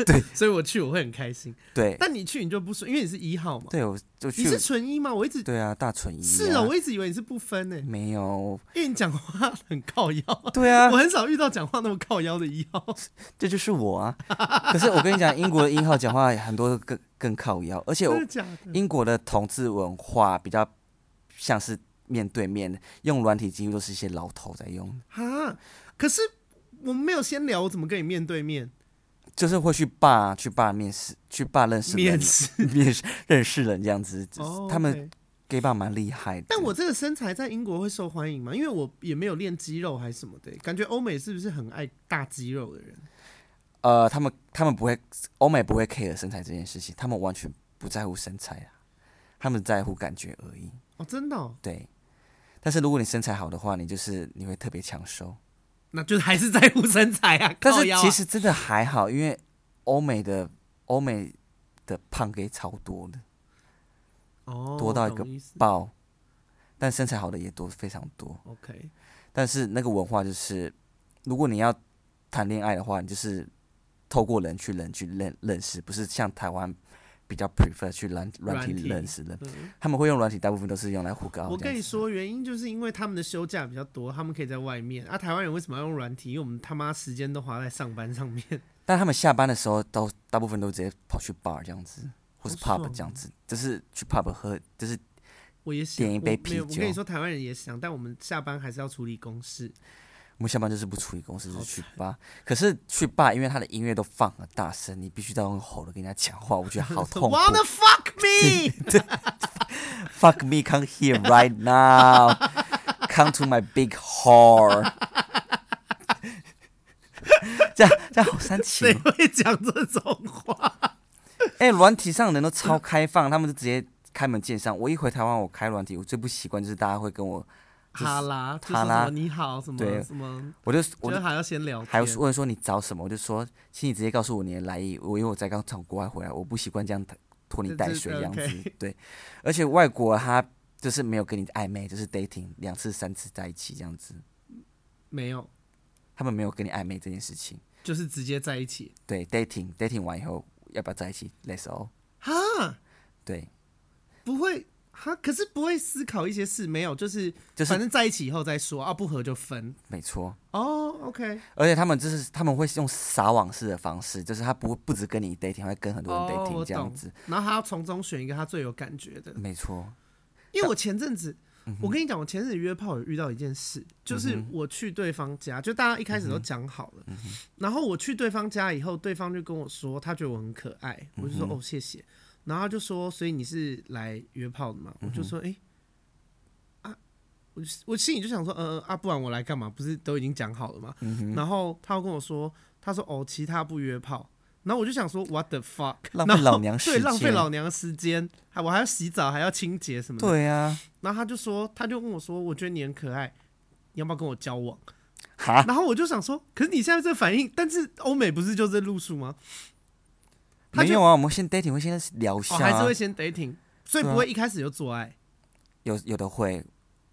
对，所以我去我会很开心。对，但你去你就不顺，因为你是一号嘛。对，我就去。你是纯一吗？我一直对啊，大纯一。是啊，我一直以为你是不分呢。没有，因为你讲话 很靠腰。对啊，我很少遇到讲话那么靠腰的一号。这就是我啊。可是我跟你讲，英国的一号讲话很多更更靠腰，而且我英国的同志文化比较像是面对面，用软体几乎都是一些老头在用。哈，可是我们没有先聊，我怎么跟你面对面？就是会去 bar 去 bar 面试，去 bar 认识面试面试认识人这样子。Oh, okay. 他们 gay bar 蛮厉害的。但我这个身材在英国会受欢迎吗？因为我也没有练肌肉还是什么的，感觉欧美是不是很爱大肌肉的人？呃，他们他们不会，欧美不会 care 身材这件事情，他们完全不在乎身材啊，他们在乎感觉而已。哦，真的哦？对。但是如果你身材好的话，你就是你会特别抢手。那就还是在乎身材啊，但是其实真的还好，因为欧美的欧美的胖 gay 超多的，哦，多到一个爆，但身材好的也多，非常多。OK，但是那个文化就是，如果你要谈恋爱的话，你就是透过人去人去认认识，不是像台湾。比较 prefer 去软软体认识的，他们会用软体，大部分都是用来互搞。我跟你说，原因就是因为他们的休假比较多，他们可以在外面。啊，台湾人为什么要用软体？因为我们他妈时间都花在上班上面。但他们下班的时候，都大部分都直接跑去 bar 这样子，或是 pub 这样子，就是去 pub 喝，就是我也点一杯啤酒。我跟你说，台湾人也想，但我们下班还是要处理公事。我们下班就是不处理公司，就是去吧。可是去吧，因为他的音乐都放很大声，你必须要用吼的跟人家讲话，我觉得好痛苦。Wanna fuck me？Fuck me, come here right now. Come to my big hall. 这样这样好煽情。谁会讲这种话？哎、欸，软体上的人都超开放，他们就直接开门见山。我一回台湾，我开软体，我最不习惯就是大家会跟我哈拉哈拉你好什么什么，我就我就还要先聊，还要问说你找什么，我就说，请你直接告诉我你的来意。我因为我才刚从国外回来，我不习惯这样拖泥带水这样子。Okay. 对，而且外国他就是没有跟你暧昧，就是 dating 两次三次在一起这样子。没有，他们没有跟你暧昧这件事情，就是直接在一起。对，dating dating 完以后要不要在一起？Let's all。哈，对，不会。哈，可是不会思考一些事，没有，就是就是，反正在一起以后再说啊，不合就分，没错。哦、oh，OK。而且他们就是他们会用撒网式的方式，就是他不不止跟你 dating，会跟很多人 dating、oh, 这样子。然后他要从中选一个他最有感觉的，没错。因为我前阵子，我跟你讲，我前阵子约炮有遇到一件事，就是我去对方家，就大家一开始都讲好了，然后我去对方家以后，对方就跟我说他觉得我很可爱，我就说哦谢谢。然后他就说：“所以你是来约炮的吗？”嗯、我就说：“哎、欸，啊，我我心里就想说，呃啊，不然我来干嘛？不是都已经讲好了吗？”嗯、然后他又跟我说：“他说哦，其他不约炮。”然后我就想说：“What the fuck？” 浪费老娘时间，对，浪费老娘的时间，还我还要洗澡，还要清洁什么的。对、啊。然后他就说，他就跟我说：“我觉得你很可爱，你要不要跟我交往？”哈。然后我就想说：“可是你现在这反应，但是欧美不是就这路数吗？”没有啊，我们先 dating 会先聊一下、还是会先 dating，所以不会一开始就做爱。啊、有有的会，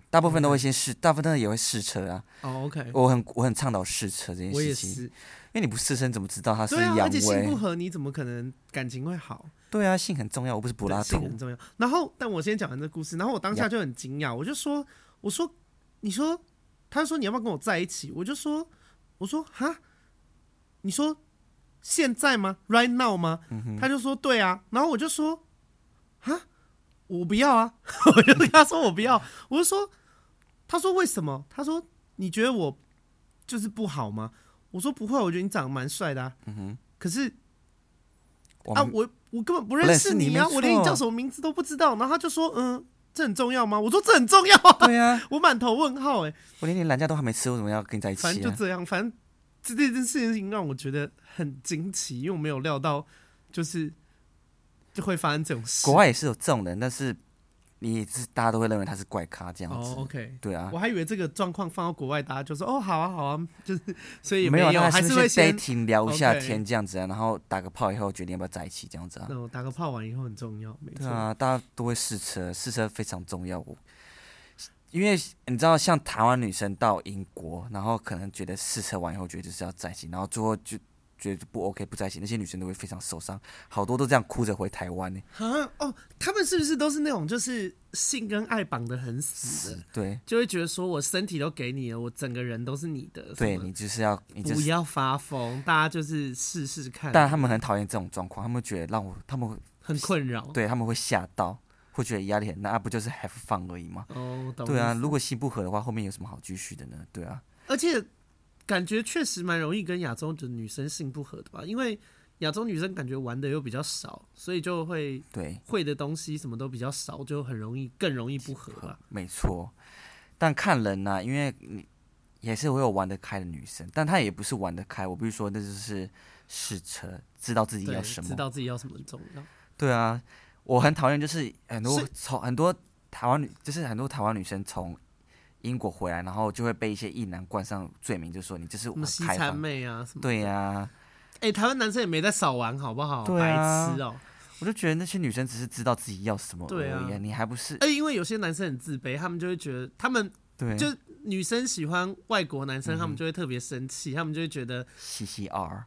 大部分都会先试.大部分也会试车啊。哦、oh,，OK，我很我很倡导试车这件事情。因为你不试车你怎么知道他是阳痿？而且性不合，你怎么可能感情会好？对啊，性很重要，我不是柏拉图。性很重要。然后，但我先讲完这故事，然后我当下就很惊讶，我就说，我说，你说，他说你要不要跟我在一起？我就说，我说哈，你说。现在吗？Right now 吗？嗯？他就说对啊，然后我就说啊，我不要啊，我就跟他说我不要，我就说，他说为什么？他说你觉得我就是不好吗？我说不会，我觉得你长得蛮帅的啊。嗯、可是啊，我我根本不认识你啊，我连你叫什么名字都不知道。然后他就说，嗯，这很重要吗？我说这很重要啊。对啊，我满头问号哎，我连你懒觉都还没吃，为什么要跟你在一起啊？反正就这样，反正。这这件事情让我觉得很惊奇，因为我没有料到，就是就会发生这种事。国外也是有这种人，但是你是大家都会认为他是怪咖这样子。Oh, OK，对啊，我还以为这个状况放到国外，大家就说哦，好啊，好啊，就是所以没有，还是会先停聊一下天这样子啊然后打个炮以后决定要不要在一起这样子啊。那我打个炮完以后很重要，没错。啊，大家都会试车，试车非常重要。因为你知道，像台湾女生到英国，然后可能觉得试车完以后觉得就是要在一起，然后最后就觉得不 OK 不在一起，那些女生都会非常受伤，好多都这样哭着回台湾呢。啊哦，他们是不是都是那种就是性跟爱绑得很死的？对，就会觉得说我身体都给你了，我整个人都是你的。对，你就是要你就是不要发疯，大家就是试试看。但他们很讨厌这种状况，他们觉得让我他们很困扰，对他们会吓到。会觉得压力很大，不就是 have fun 而已吗？哦，对啊，如果心不合的话，后面有什么好继续的呢？对啊，而且感觉确实蛮容易跟亚洲的女生性不合的吧？因为亚洲女生感觉玩的又比较少，所以就会对会的东西什么都比较少，就很容易更容易不合吧？没错，但看人呐、啊，因为你也是会有玩得开的女生，但她也不是玩得开。我比如说，那就是试车，知道自己要什么，知道自己要什么重要。对啊。我很讨厌，就是很多从很多台湾女，就是很多台湾女生从英国回来，然后就会被一些异男冠上罪名，就说你就是什么西餐妹啊什么。对呀、啊，哎、欸，台湾男生也没在少玩，好不好？对啊，白痴哦、喔！我就觉得那些女生只是知道自己要什么而已，对啊，你还不是？哎，因为有些男生很自卑，他们就会觉得他们对，就女生喜欢外国男生，嗯、他们就会特别生气，他们就会觉得。C C R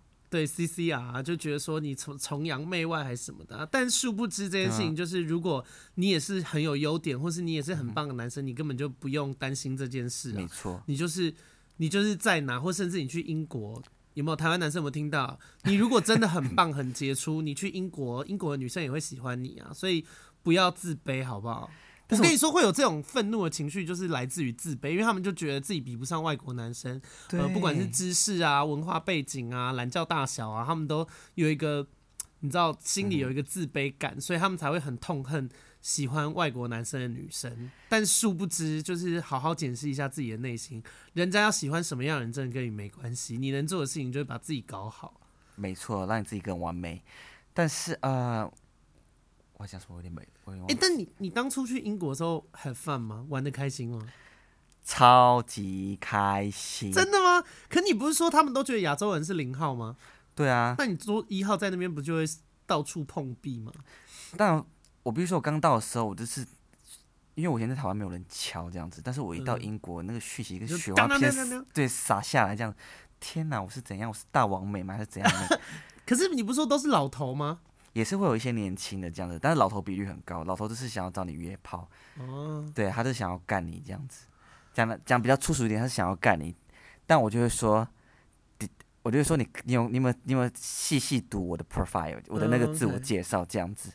就觉得说你崇崇洋媚外还是什么的，但殊不知这件事情就是，如果你也是很有优点，或是你也是很棒的男生，你根本就不用担心这件事。没错，你就是你就是在哪，或甚至你去英国，有没有台湾男生有没有听到？你如果真的很 棒很杰出，你去英国，英国的女生也会喜欢你啊，所以不要自卑，好不好？我跟你说，会有这种愤怒的情绪，就是来自于自卑，因为他们就觉得自己比不上外国男生，呃，不管是知识啊、文化背景啊、懒觉大小啊，他们都有一个，你知道，心里有一个自卑感，所以他们才会很痛恨喜欢外国男生的女生，但殊不知就是好好检视一下自己的内心，人家要喜欢什么样的人，真的跟你没关系。你能做的事情就是把自己搞好。没错，让你自己更完美。但是呃，我想说有点美。哎、欸，但你你当初去英国的时候很 fun 吗？玩的开心吗？超级开心。真的吗？可你不是说他们都觉得亚洲人是零号吗？对啊。那你说一号在那边不就会到处碰壁吗？但我比如说我刚到的时候，我就是因为我现在在台湾没有人敲这样子，但是我一到英国，嗯、那个讯息跟雪花片对洒下来这样，天哪！我是怎样？我是大王美吗？还是怎样？可是你不是说都是老头吗？也是会有一些年轻的这样子，但是老头比率很高，老头就是想要找你约炮，哦，对，他就想要干你这样子，讲的讲比较粗俗一点，他是想要干你，但我就会说，我就会说你你有你有没有你有没有细细读我的 profile，我的那个自我介绍这样子，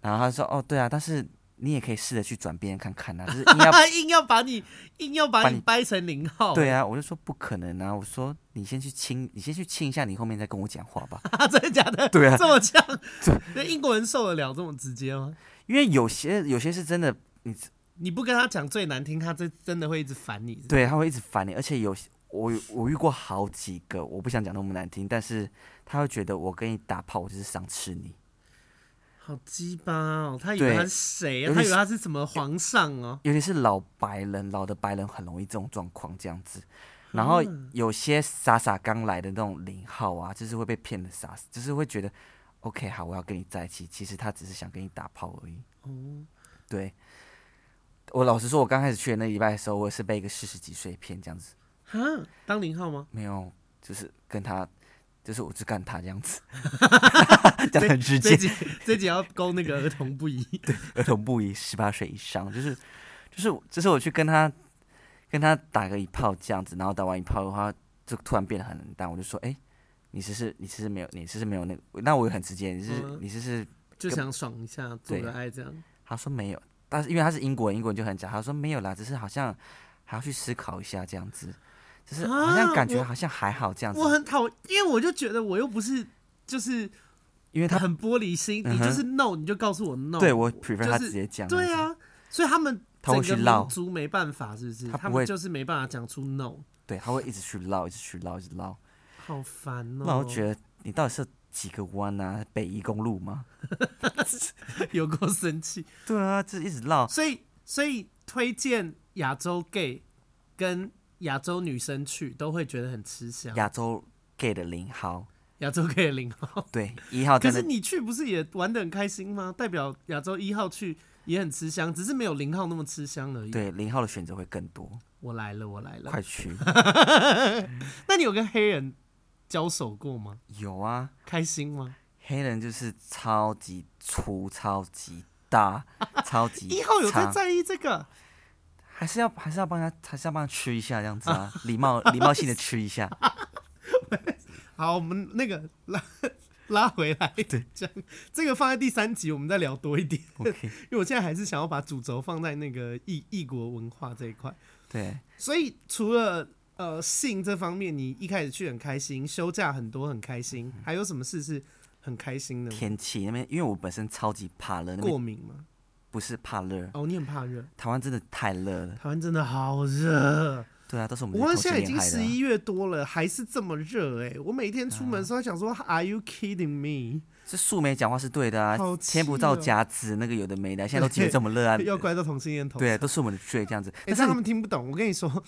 然后他说哦对啊，但是。你也可以试着去转变看看呐、啊，就是硬要 硬要把你硬要把你掰成零号。对啊，我就说不可能啊！我说你先去亲，你先去亲一下，你后面再跟我讲话吧。真的假的？对啊，这么呛？那英国人受得了这么直接吗？因为有些有些是真的，你你不跟他讲最难听，他真真的会一直烦你。对，他会一直烦你，而且有我我遇过好几个，我不想讲那么难听，但是他会觉得我跟你打炮，我就是想吃你。好鸡巴哦！他以为他是谁啊？他以为他是什么皇上哦？尤其是老白人，老的白人很容易这种状况这样子。然后有些傻傻刚来的那种零号啊，就是会被骗的傻，就是会觉得 OK 好，我要跟你在一起。其实他只是想跟你打炮而已。哦，对。我老实说，我刚开始去的那礼拜的时候，我也是被一个四十几岁骗这样子。哈，当零号吗？没有，就是跟他。就是我只干他这样子，讲得很直接。这这集要勾那个儿童不宜，对，儿童不宜，十八岁以上。就是就是就是我去跟他跟他打个一炮这样子，然后打完一炮的话，就突然变得很冷淡。我就说，哎、欸，你其实你其实没有，你其实没有那个。那我也很直接，你是、嗯、你是是就想爽一下，做个爱这样。他说没有，但是因为他是英国人，英国人就很假。他说没有啦，只是好像还要去思考一下这样子。就是好像感觉好像还好这样子，啊、我，我很讨厌，因为我就觉得我又不是就是，因为他很玻璃心，你就是 no，你就告诉我 no，对我 prefer 他直接讲，对啊，所以他们整个民族没办法，是不是？他们就是没办法讲出 no，对，他会一直去唠，一直去唠，一直唠，好烦哦。那我觉得你到底是几个弯啊？北宜公路吗？有够生气，对啊，就是一直唠，所以所以推荐亚洲 gay 跟。亚洲女生去都会觉得很吃香。亚洲 gay 的零号，亚洲 gay 的零号，对一号。可是你去不是也玩的很开心吗？代表亚洲一号去也很吃香，只是没有零号那么吃香而已。对，零号的选择会更多。我来了，我来了，快去！那你有跟黑人交手过吗？有啊，开心吗？黑人就是超级粗、超级大、超级 一号有在在意这个。还是要还是要帮他，还是要帮他吃一下这样子啊，礼貌礼貌性的吃一下。好，我们那个拉 拉回来，对，这样这个放在第三集，我们再聊多一点。Okay. 因为我现在还是想要把主轴放在那个异异国文化这一块。对，所以除了呃性这方面，你一开始去很开心，休假很多很开心，还有什么事是很开心的？天气那边，因为我本身超级怕冷，过敏吗？不是怕热哦，你很怕热。台湾真的太热了，台湾真的好热。对啊，都是我们。我现在已经十一月多了，还是这么热哎、欸！我每天出门的时候想说、啊、，Are you kidding me？这素梅讲话是对的啊，天不造夹子，那个有的没的，现在都觉得这么热啊，要怪到同性恋头。对，都是我们的罪这样子。但是他们听不懂。我跟你说，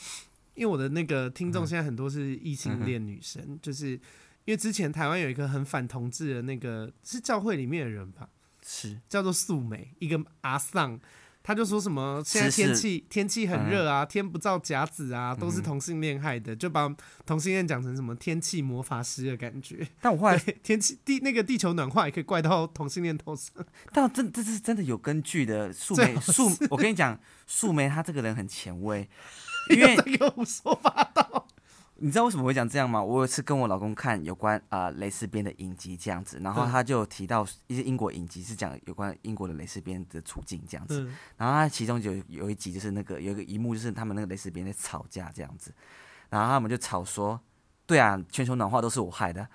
因为我的那个听众现在很多是异性恋女生，嗯、就是因为之前台湾有一个很反同志的那个是教会里面的人吧。是叫做素梅，一个阿桑，他就说什么现在天气天气很热啊，天不造甲子啊，都是同性恋害的，就把同性恋讲成什么天气魔法师的感觉。但我后来天气地那个地球暖化也可以怪到同性恋头上，但真这是真的有根据的。素梅素，我跟你讲，素梅她这个人很前卫，因为这个胡说八道。你知道为什么会讲这样吗？我有一次跟我老公看有关啊、呃、蕾丝边的影集这样子，然后他就提到一些英国影集是讲有关英国的蕾丝边的处境这样子，嗯、然后他其中有有一集就是那个有一个一幕就是他们那个蕾丝边在吵架这样子，然后他们就吵说，对啊，全球暖化都是我害的，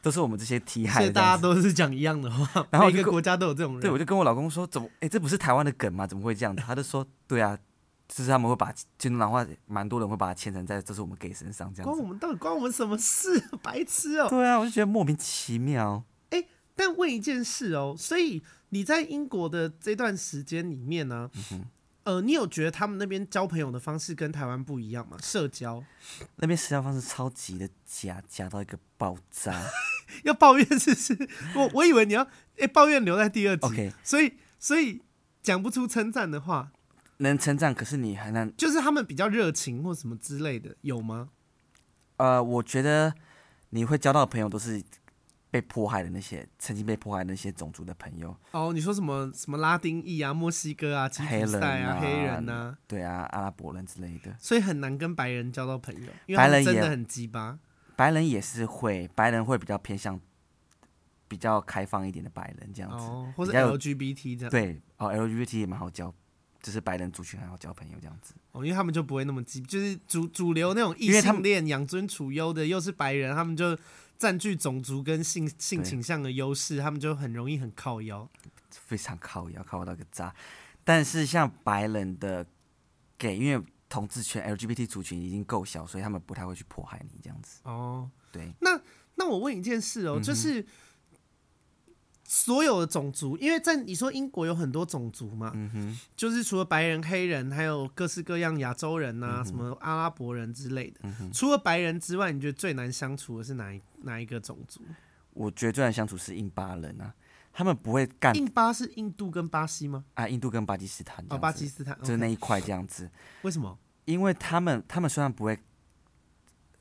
都是我们这些题海，大家都是讲一样的话，然后每个国家都有这种人。对，我就跟我老公说，怎么，哎、欸，这不是台湾的梗吗？怎么会这样子？他就说，对啊，就是他们会把京东话，蛮多人会把它牵成在这是我们 gay 身上这样子。关我们到底关我们什么事？白痴哦、喔！对啊，我就觉得莫名其妙。哎、欸，但问一件事哦、喔，所以你在英国的这段时间里面呢、啊？嗯呃，你有觉得他们那边交朋友的方式跟台湾不一样吗？社交 那边社交方式超级的假，假到一个爆炸。要抱怨是不是？我我以为你要哎、欸、抱怨留在第二集。OK，所以所以讲不出称赞的话，能成长，可是你还能，就是他们比较热情或什么之类的，有吗？呃，我觉得你会交到的朋友都是。被迫害的那些曾经被迫害的那些种族的朋友哦，你说什么什么拉丁裔啊、墨西哥啊、吉普赛啊、黑人啊，对啊，阿拉伯人之类的，所以很难跟白人交到朋友，因为他们真的很鸡巴。白人也是会，白人会比较偏向比较开放一点的白人这样子，哦，或者 LGBT 这样，对哦，LGBT 也蛮好交，就是白人族群很好交朋友这样子哦，因为他们就不会那么激，就是主主流那种异性恋养尊处优的，又是白人，他们就。占据种族跟性性倾向的优势，他们就很容易很靠腰，非常靠腰，靠到个渣。但是像白人的 gay，因为同志圈 LGBT 族群已经够小，所以他们不太会去迫害你这样子。哦，对。那那我问一件事哦，就是。所有的种族，因为在你说英国有很多种族嘛，嗯哼，就是除了白人、黑人，还有各式各样亚洲人呐、啊，嗯、什么阿拉伯人之类的。除了白人之外，你觉得最难相处的是哪一哪一个种族？我觉得最难相处是印巴人啊，他们不会干。印巴是印度跟巴西吗？啊，印度跟巴基斯坦。哦，巴基斯坦就是那一块这样子。为什么？因为他们他们虽然不会，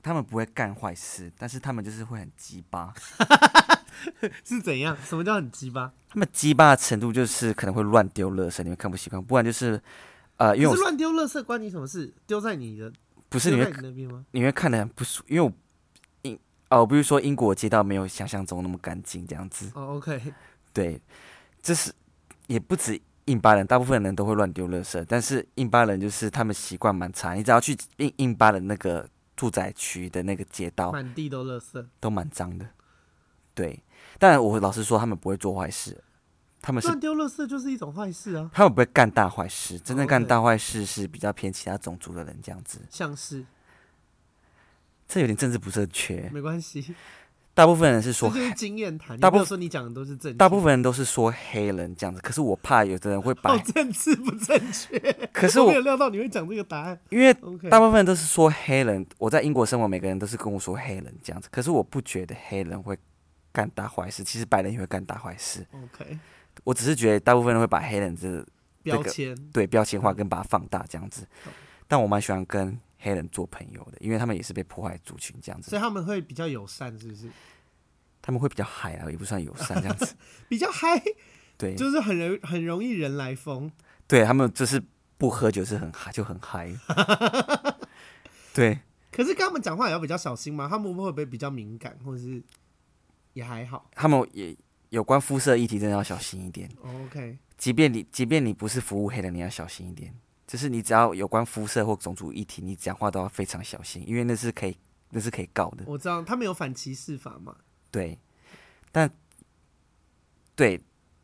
他们不会干坏事，但是他们就是会很鸡巴。是怎样？什么叫很鸡巴？他们鸡巴的程度就是可能会乱丢垃圾，你们看不习惯。不然就是，呃，因为乱丢垃圾关你什么事？丢在你的不是你会那边吗？你会看得很不舒，因为我英哦，比如说英国街道没有想象中那么干净这样子。哦，OK，对，这是也不止印巴人，大部分人都会乱丢垃圾，但是印巴人就是他们习惯蛮差。你只要去印印巴的那个住宅区的那个街道，满地都垃圾，都蛮脏的。对。但我老实说，他们不会做坏事，他们是乱丢垃圾就是一种坏事啊。他们不会干大坏事，真正干大坏事是比较偏其他种族的人这样子。像是，这有点政治不正确。没关系，大部分人是说经验谈。大部分说你讲的都是正确，大部分人都是说黑人这样子。可是我怕有的人会把政治不正确。可是我没有料到你会讲这个答案，因为大部分人都是说黑人。我在英国生活，每个人都是跟我说黑人这样子。可是我不觉得黑人会。干大坏事，其实白人也会干大坏事。OK，我只是觉得大部分人会把黑人这个标签对标签化跟把它放大这样子。嗯、但我蛮喜欢跟黑人做朋友的，因为他们也是被破坏族群这样子。所以他们会比较友善，是不是？他们会比较嗨啊，也不算友善这样子。比较嗨，对，就是很容很容易人来疯。对他们就是不喝酒是很嗨，就很嗨。对。可是跟他们讲话也要比较小心吗？他们会不会比较敏感，或者是？也还好，他们也有关肤色议题，真的要小心一点。OK，即便你即便你不是服务黑的，你要小心一点。就是你只要有关肤色或种族议题，你讲话都要非常小心，因为那是可以那是可以告的。我知道他们有反歧视法嘛？对，但对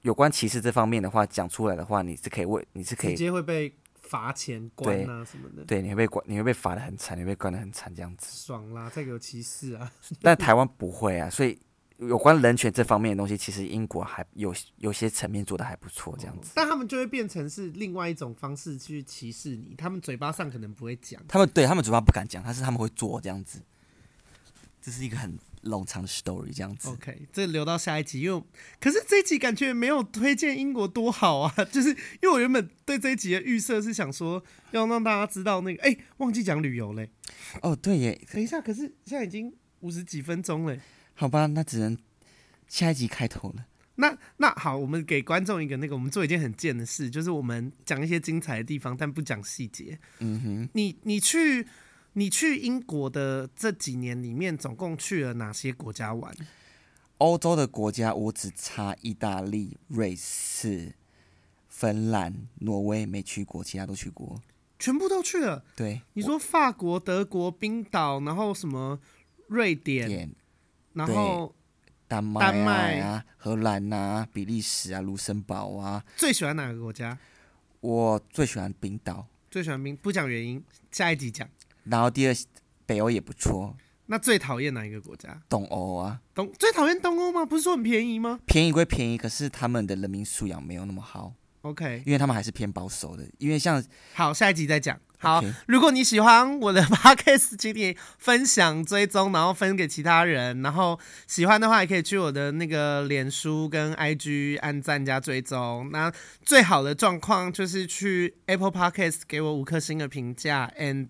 有关歧视这方面的话，讲出来的话，你是可以问你是可以直接会被罚钱关啊什么的。对，你会被关，你会被罚的很惨，你会被关的很惨，这样子。爽啦，这个有歧视啊！但台湾不会啊，所以。有关人权这方面的东西，其实英国还有有些层面做的还不错，这样子。但他们就会变成是另外一种方式去歧视你，他们嘴巴上可能不会讲。他们对他们嘴巴不敢讲，但是他们会做这样子。这是一个很冗长的 story，这样子。OK，这留到下一集，因为可是这一集感觉没有推荐英国多好啊，就是因为我原本对这一集的预设是想说要让大家知道那个，哎、欸，忘记讲旅游嘞。哦，对耶，等一下，可是现在已经五十几分钟了。好吧，那只能下一集开头了。那那好，我们给观众一个那个，我们做一件很贱的事，就是我们讲一些精彩的地方，但不讲细节。嗯哼，你你去你去英国的这几年里面，总共去了哪些国家玩？欧洲的国家我只差意大利、瑞士、芬兰、挪威没去过，其他都去过，全部都去了。对，你说法国、德国、冰岛，然后什么瑞典。点然后丹麦啊、丹麦荷兰啊、比利时啊、卢森堡啊。最喜欢哪个国家？我最喜欢冰岛。最喜欢冰，不讲原因，下一集讲。然后第二，北欧也不错。那最讨厌哪一个国家？东欧啊。东最讨厌东欧吗？不是说很便宜吗？便宜归便宜，可是他们的人民素养没有那么好。OK，因为他们还是偏保守的。因为像好，下一集再讲。好.如果你喜欢我的 podcast，请你分享、追踪，然后分给其他人。然后喜欢的话，也可以去我的那个脸书跟 IG 按赞加追踪。那最好的状况就是去 Apple Podcast 给我五颗星的评价，and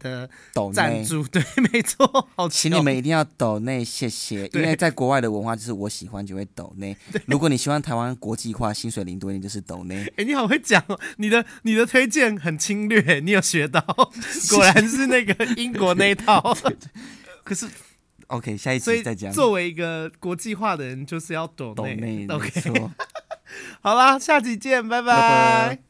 赞助。对，没错。好，请你们一定要抖内，谢谢。因为在国外的文化就是我喜欢就会抖内。如果你喜欢台湾国际化，薪水零多一点就是抖内。哎、欸，你好会讲哦，你的你的推荐很侵略，你有学到。果然是那个英国那一套，可是 OK，下一次再讲。作为一个国际化的人，就是要懂懂那 OK。好啦，下期见，拜拜。拜拜。